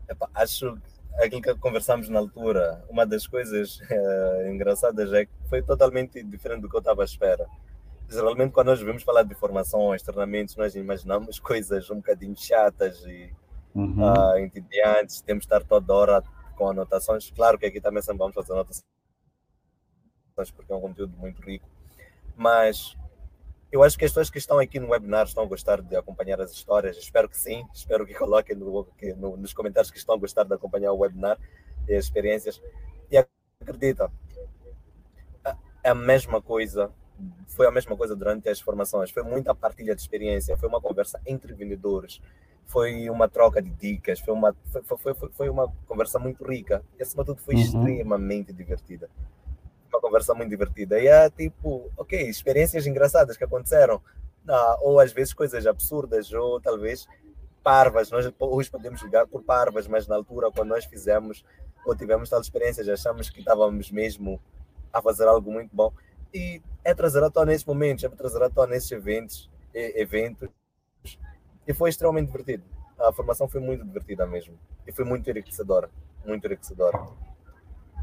epá, acho aquilo que conversamos na altura, uma das coisas é, engraçadas é que foi totalmente diferente do que eu estava à espera geralmente quando nós vemos falar de formações, treinamentos, nós imaginamos coisas um bocadinho chatas e uhum. uh, entediantes, temos de estar toda hora com anotações. Claro que aqui também sempre vamos fazer anotações porque é um conteúdo muito rico. Mas eu acho que as pessoas que estão aqui no webinar estão a gostar de acompanhar as histórias. Espero que sim. Espero que coloquem no, que, no, nos comentários que estão a gostar de acompanhar o webinar e as experiências. E acredita, é a mesma coisa. Foi a mesma coisa durante as formações. Foi muita partilha de experiência. Foi uma conversa entre vendedores. Foi uma troca de dicas. Foi uma, foi, foi, foi, foi uma conversa muito rica. E, acima de tudo, foi uhum. extremamente divertida uma conversa muito divertida. E é tipo, ok, experiências engraçadas que aconteceram, ah, ou às vezes coisas absurdas, ou talvez parvas. Nós hoje podemos julgar por parvas, mas na altura, quando nós fizemos ou tivemos tal experiência, já achamos que estávamos mesmo a fazer algo muito bom. E é trazer à tona nesses momentos, é trazer à tona nesses eventos, eventos. E foi extremamente divertido. A formação foi muito divertida mesmo. E foi muito enriquecedora. Muito enriquecedora.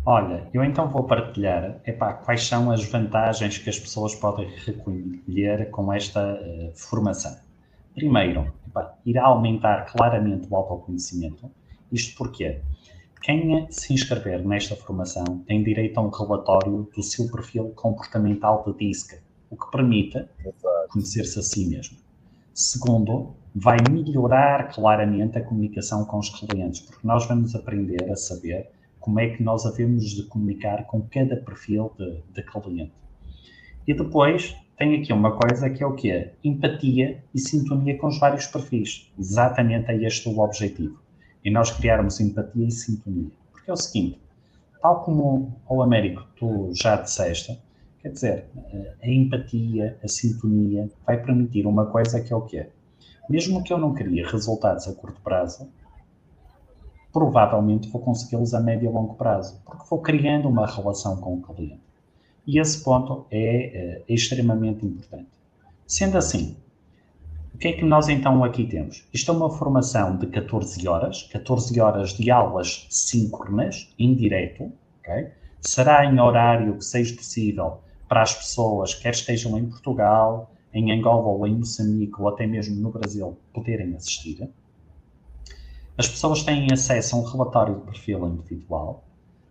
Olha, eu então vou partilhar epá, quais são as vantagens que as pessoas podem recolher com esta uh, formação. Primeiro, epá, irá aumentar claramente o autoconhecimento. Isto porque quem se inscrever nesta formação tem direito a um relatório do seu perfil comportamental de DISC, o que permite conhecer-se a si mesmo. Segundo, vai melhorar claramente a comunicação com os clientes, porque nós vamos aprender a saber como é que nós havemos de comunicar com cada perfil de, de cliente. E depois tem aqui uma coisa que é o que é empatia e sintonia com os vários perfis. Exatamente é este o objetivo. E nós criarmos empatia e sintonia. Porque é o seguinte, tal como o Américo tu já disseste, quer dizer, a empatia, a sintonia vai permitir uma coisa que é o que é. Mesmo que eu não queria resultados a curto prazo, provavelmente vou consegui-los a médio e longo prazo, porque vou criando uma relação com o cliente. E esse ponto é, é extremamente importante. Sendo assim, o que é que nós então aqui temos? Isto é uma formação de 14 horas, 14 horas de aulas síncronas, em direto, okay? será em horário que seja possível para as pessoas, quer estejam em Portugal, em Angola ou em Moçambique, ou até mesmo no Brasil, poderem assistir. As pessoas têm acesso a um relatório de perfil individual.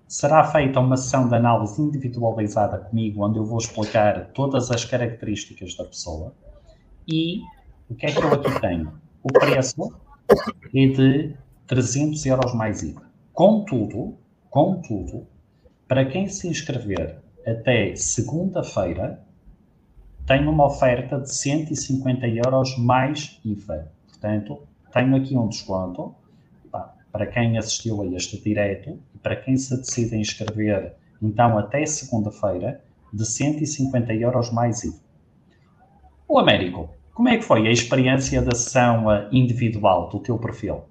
Será feita uma sessão de análise individualizada comigo, onde eu vou explicar todas as características da pessoa. E o que é que eu aqui tenho? O preço é de 300 euros mais IVA. Contudo, contudo, para quem se inscrever até segunda-feira, tem uma oferta de 150 euros mais IVA. Portanto, tenho aqui um desconto para quem assistiu a este direto e para quem se decide inscrever, então até segunda-feira, de 150 euros mais IVA. O Américo, como é que foi a experiência da sessão individual do teu perfil?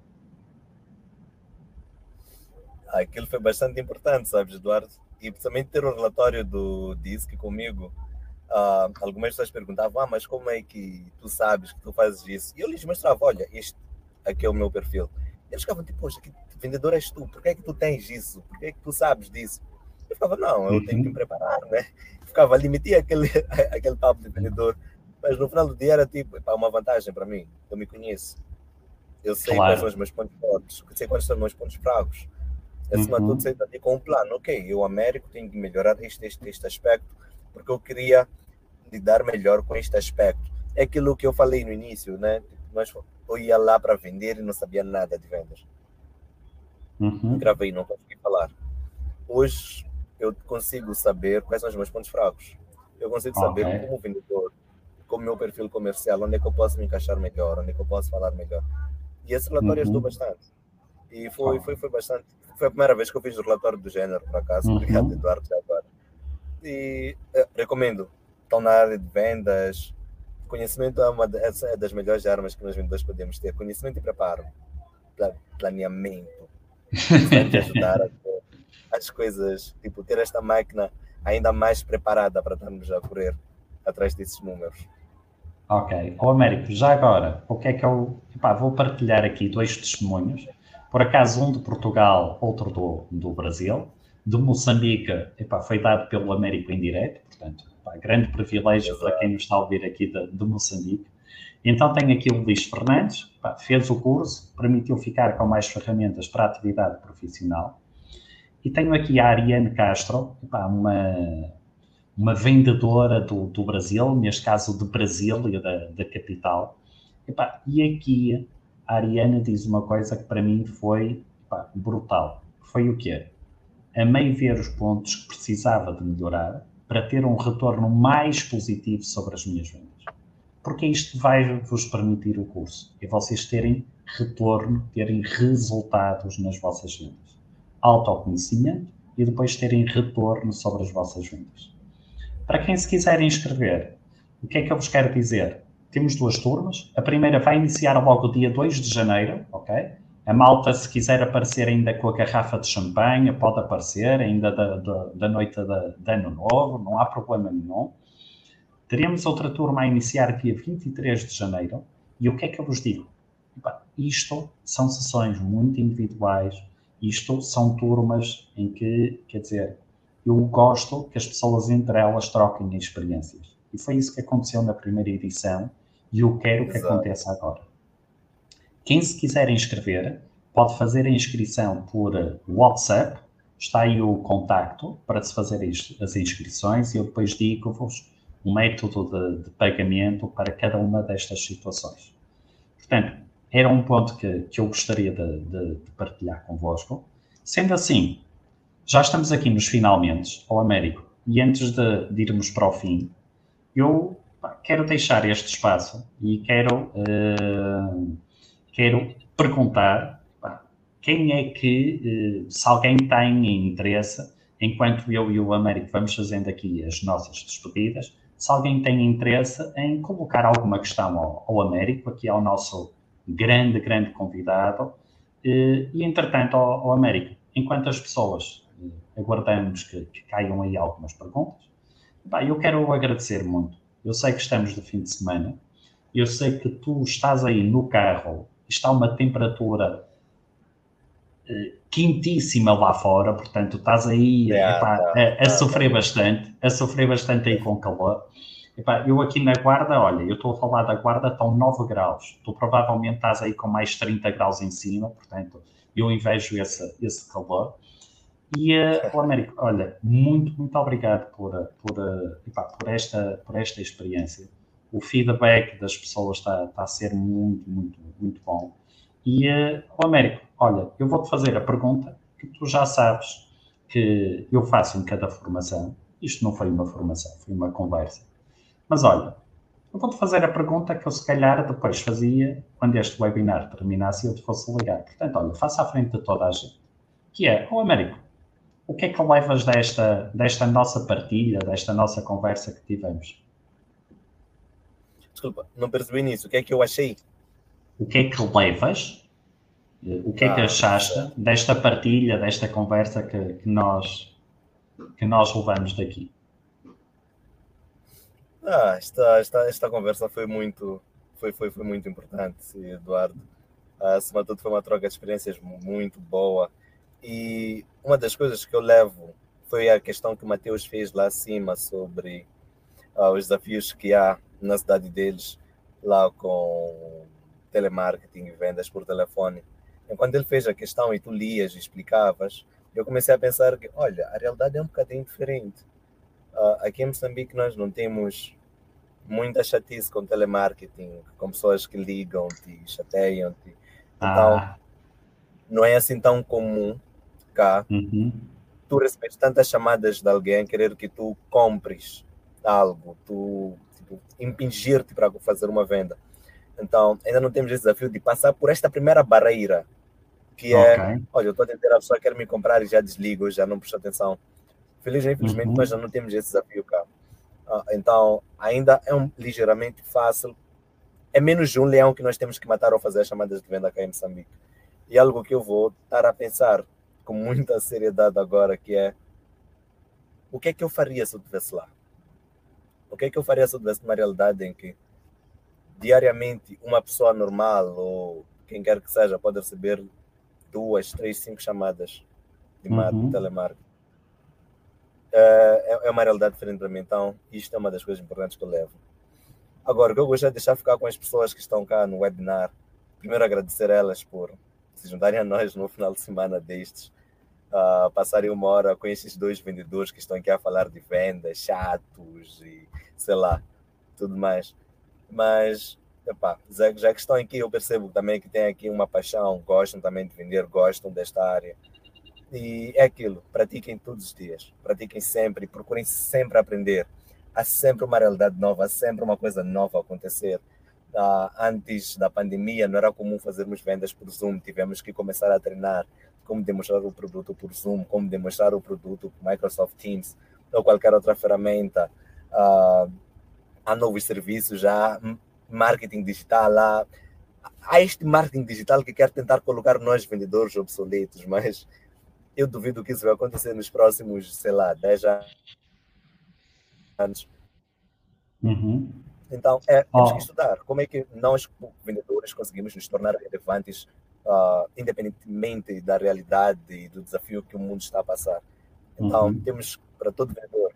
Ah, aquilo foi bastante importante, sabes, Eduardo? E principalmente ter o relatório do DISC comigo. Uh, algumas pessoas perguntavam, ah, mas como é que tu sabes que tu fazes isso? E eu lhes mostrava, olha, este aqui é o meu perfil. Eles ficavam tipo, poxa, que vendedor és tu? Por que é que tu tens isso? Por que é que tu sabes disso? Eu ficava, não, eu tenho que me preparar, né? Ficava ali, metia aquele, aquele papo de vendedor. Mas no final do dia era tipo, é uma vantagem para mim. Eu me conheço. Eu sei claro. quais são os meus pontos fortes, sei quais são os meus pontos fracos. Acima uhum. de tudo, sei também com um plano. Ok, eu, Américo, tenho que melhorar este, este, este aspecto, porque eu queria lidar melhor com este aspecto. É aquilo que eu falei no início, né? Nós eu ia lá para vender e não sabia nada de vendas. Uhum. Gravei, não consegui falar. Hoje eu consigo saber quais são os meus pontos fracos. Eu consigo saber okay. como vendedor, como meu perfil comercial, onde é que eu posso me encaixar melhor, onde é que eu posso falar melhor. E esse relatório uhum. ajudou bastante. E foi, foi, foi bastante. Foi a primeira vez que eu fiz o relatório do género, por acaso. Uhum. Obrigado, Eduardo, já agora. E eh, recomendo. Estão na área de vendas, Conhecimento é uma é das melhores armas que nós vendedores podemos ter. Conhecimento e preparo. Planeamento. Vai te ajudar a ter as coisas, tipo, ter esta máquina ainda mais preparada para estarmos a correr atrás desses números. Ok. Ô Américo, já agora, o que é que eu. Epá, vou partilhar aqui dois testemunhos. Por acaso, um de Portugal, outro do, do Brasil. De Moçambique, epá, foi dado pelo Américo em direto, portanto, pá, grande privilégio Exato. para quem nos está a ouvir aqui de, de Moçambique. Então tenho aqui o Luís Fernandes, pá, fez o curso, permitiu ficar com mais ferramentas para a atividade profissional. E tenho aqui a Ariane Castro, pá, uma, uma vendedora do, do Brasil, neste caso de Brasília, da, da capital. E aqui a Ariana diz uma coisa que para mim foi brutal. Foi o quê? Amei ver os pontos que precisava de melhorar para ter um retorno mais positivo sobre as minhas vendas. Porque isto vai vos permitir o curso. É vocês terem retorno, terem resultados nas vossas vendas. Autoconhecimento e depois terem retorno sobre as vossas vendas. Para quem se quiser inscrever, o que é que eu vos quero dizer? Temos duas turmas. A primeira vai iniciar logo dia 2 de janeiro, ok? A malta, se quiser aparecer ainda com a garrafa de champanhe, pode aparecer, ainda da, da, da noite de Ano Novo, não há problema nenhum. Teremos outra turma a iniciar dia 23 de janeiro. E o que é que eu vos digo? Isto são sessões muito individuais, isto são turmas em que, quer dizer, eu gosto que as pessoas entre elas troquem experiências. E foi isso que aconteceu na primeira edição e eu quero Exato. que aconteça agora. Quem se quiser inscrever, pode fazer a inscrição por WhatsApp, está aí o contacto para se fazer as inscrições e eu depois digo-vos o método de, de, pagamento para cada uma destas situações. Portanto, era um ponto que, que eu gostaria de, de, de partilhar convosco. Sendo assim, já estamos aqui nos finalmente, ao Américo, e antes de, de irmos para o fim, eu quero deixar este espaço e quero, uh, quero perguntar quem é que, uh, se alguém tem interesse, enquanto eu e o Américo vamos fazendo aqui as nossas despedidas, se alguém tem interesse em colocar alguma questão ao, ao Américo, aqui ao nosso grande, grande convidado, uh, e entretanto ao, ao Américo, enquanto as pessoas aguardamos que, que caiam aí algumas perguntas. Bah, eu quero agradecer muito. Eu sei que estamos de fim de semana, eu sei que tu estás aí no carro, está uma temperatura eh, quentíssima lá fora, portanto estás aí é, epá, é, a, a, sofrer bastante, a sofrer bastante aí com calor. Epá, eu aqui na guarda, olha, eu estou a falar da guarda, estão 9 graus, tu provavelmente estás aí com mais 30 graus em cima, portanto eu invejo esse, esse calor. E, uh, Américo, olha, muito, muito obrigado por, por, uh, epá, por, esta, por esta experiência. O feedback das pessoas está, está a ser muito, muito, muito bom. E, uh, Américo, olha, eu vou-te fazer a pergunta que tu já sabes que eu faço em cada formação. Isto não foi uma formação, foi uma conversa. Mas olha, eu vou-te fazer a pergunta que eu se calhar depois fazia quando este webinar terminasse e eu te fosse ligar. Portanto, olha, faça à frente de toda a gente. Que é, o Américo, o que é que levas desta, desta nossa partilha, desta nossa conversa que tivemos? Desculpa, não percebi nisso. O que é que eu achei? O que é que levas? O que é que ah, achaste é. desta partilha, desta conversa que, que, nós, que nós levamos daqui? Ah, esta, esta, esta conversa foi muito, foi, foi, foi muito importante, Eduardo. Ah, acima de tudo, foi uma troca de experiências muito boa. E uma das coisas que eu levo foi a questão que o Mateus fez lá acima sobre uh, os desafios que há na cidade deles, lá com telemarketing e vendas por telefone. Enquanto ele fez a questão e tu lias e explicavas, eu comecei a pensar que, olha, a realidade é um bocadinho diferente. Uh, aqui em Moçambique nós não temos muita chatice com telemarketing, com pessoas que ligam-te, chateiam-te. Então, ah. não é assim tão comum cá, uhum. tu recebes tantas chamadas de alguém querer que tu compres algo, tu tipo, impingir-te para fazer uma venda. Então, ainda não temos esse desafio de passar por esta primeira barreira, que é, okay. olha, eu estou a tentar, a pessoa quer me comprar e já desligo, já não presto atenção. Felizmente, infelizmente, uhum. nós já não temos esse desafio cá. Ah, então, ainda é um, ligeiramente fácil. É menos de um leão que nós temos que matar ao fazer as chamadas de venda cá em Moçambique. E algo que eu vou estar a pensar com muita seriedade agora, que é o que é que eu faria se eu estivesse lá? O que é que eu faria se eu estivesse numa realidade em que diariamente uma pessoa normal ou quem quer que seja pode receber duas, três, cinco chamadas de, uhum. telemarketing? É, é uma realidade diferente para mim, então isto é uma das coisas importantes que eu levo. Agora, o que eu gostaria de deixar ficar com as pessoas que estão cá no webinar, primeiro agradecer elas por se juntarem a nós no final de semana destes uh, passarem uma hora com esses dois vendedores que estão aqui a falar de vendas, chatos e sei lá, tudo mais. Mas, epá, já, já que estão aqui, eu percebo também que tem aqui uma paixão, gostam também de vender, gostam desta área. E é aquilo, pratiquem todos os dias, pratiquem sempre, procurem sempre aprender. Há sempre uma realidade nova, há sempre uma coisa nova a acontecer. Uh, antes da pandemia não era comum fazermos vendas por Zoom, tivemos que começar a treinar como demonstrar o produto por Zoom, como demonstrar o produto por Microsoft Teams ou qualquer outra ferramenta. Uh, há novos serviços, há marketing digital, há, há este marketing digital que quer tentar colocar nós vendedores obsoletos, mas eu duvido que isso vai acontecer nos próximos, sei lá, 10 anos. Uhum. Então, é, temos oh. que estudar como é que nós, vendedores, conseguimos nos tornar relevantes uh, independentemente da realidade e do desafio que o mundo está a passar. Então, uhum. temos, para todo vendedor,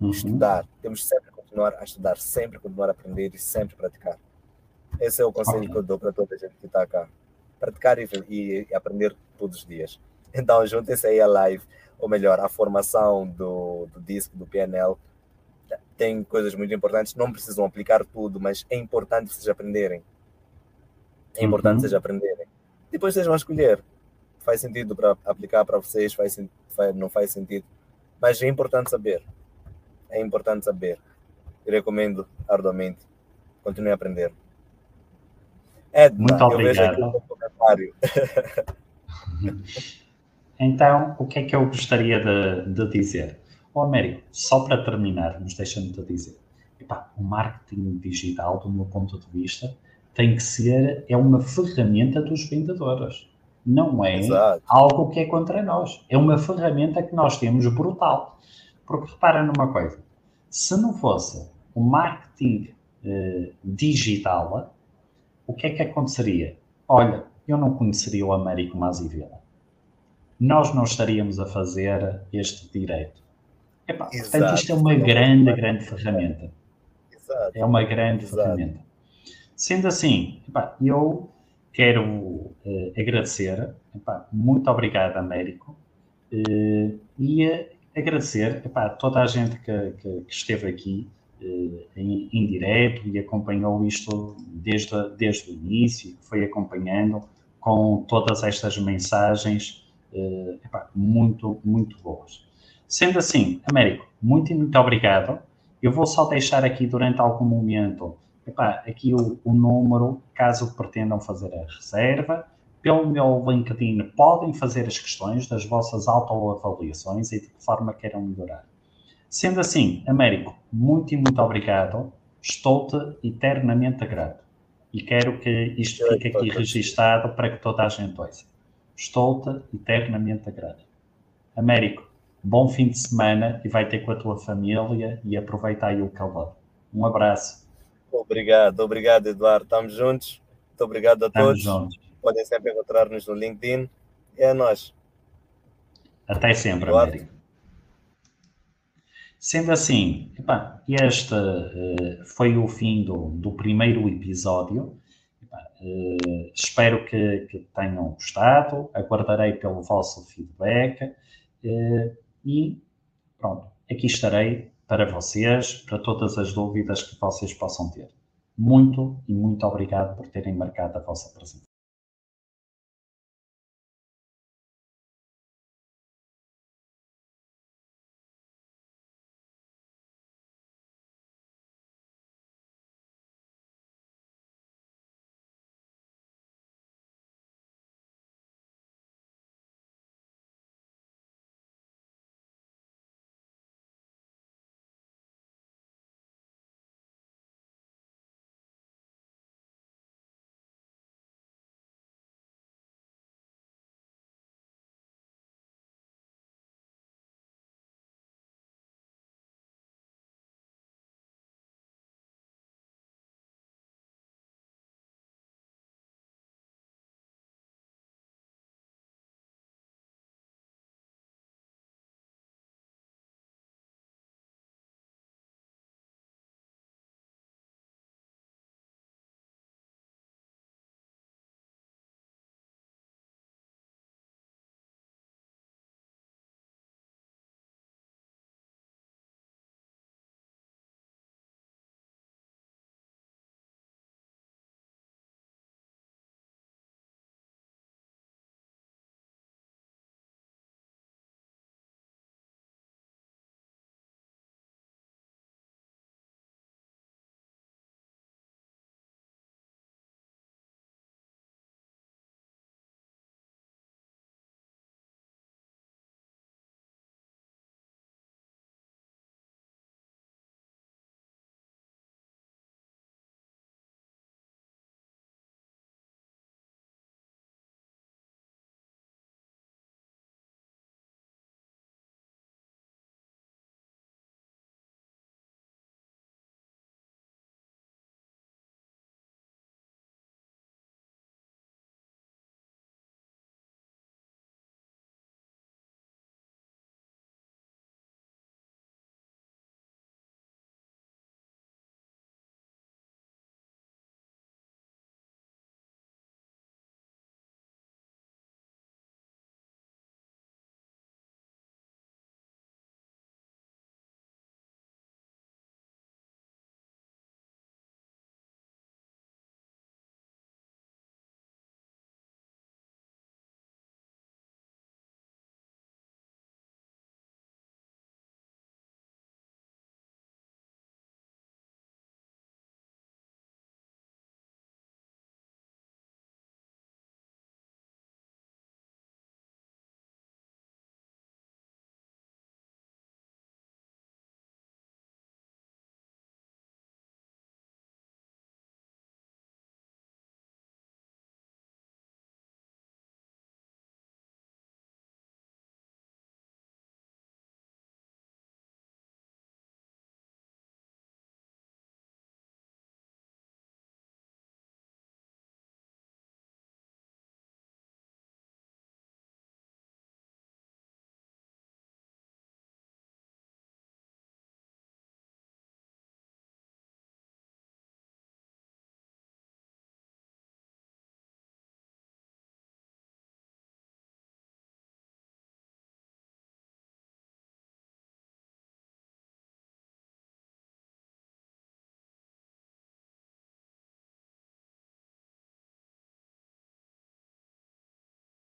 uhum. estudar. Temos sempre continuar a estudar, sempre continuar a aprender e sempre praticar. Esse é o conselho okay. que eu dou para toda a gente que está cá. Praticar e, e, e aprender todos os dias. Então, juntem-se aí à live, ou melhor, à formação do, do disco, do PNL. Tem coisas muito importantes, não precisam aplicar tudo, mas é importante vocês aprenderem. É importante uhum. vocês aprenderem. Depois vocês vão escolher. Faz sentido para aplicar para vocês, faz, faz, não faz sentido. Mas é importante saber. É importante saber. Eu recomendo arduamente. Continue a aprender. Edna, Muito obrigado. eu vejo aqui comentário. então, o que é que eu gostaria de, de dizer? Oh, Américo, só para terminar, nos deixa-me te dizer. Epá, o marketing digital, do meu ponto de vista, tem que ser, é uma ferramenta dos vendedores. Não é Exato. algo que é contra nós. É uma ferramenta que nós temos brutal. Porque repara numa coisa: se não fosse o marketing eh, digital, o que é que aconteceria? Olha, eu não conheceria o Américo Mazivela. Nós não estaríamos a fazer este direito. Epá, portanto, isto é uma grande, grande ferramenta. Exato. É uma grande Exato. ferramenta. Sendo assim, epá, eu quero uh, agradecer, epá, muito obrigado, Américo, uh, e uh, agradecer epá, a toda a gente que, que, que esteve aqui em, em direto e acompanhou isto desde, desde o início, foi acompanhando com todas estas mensagens epá, muito, muito boas. Sendo assim, Américo, muito, muito obrigado. Eu vou só deixar aqui durante algum momento epá, aqui o, o número, caso pretendam fazer a reserva, pelo meu LinkedIn podem fazer as questões das vossas autoavaliações e de que forma queiram melhorar. Sendo assim, Américo, muito e muito obrigado. Estou-te eternamente grato. E quero que isto fique aqui registado para que toda a gente ouça. Estou-te eternamente grato. Américo, bom fim de semana e vai ter com a tua família e aproveita aí o calor. Um abraço. Obrigado, obrigado, Eduardo. Estamos juntos. Muito obrigado a todos. Juntos. Podem sempre encontrar-nos no LinkedIn. É nós. Até sempre, Eduardo. Américo. Sendo assim, epá, este uh, foi o fim do, do primeiro episódio. Epá, uh, espero que, que, tenham gostado. Aguardarei pelo vosso feedback. Uh, e pronto, aqui estarei para vocês, para todas as dúvidas que vocês possam ter. Muito e muito obrigado por terem marcado a vossa presença.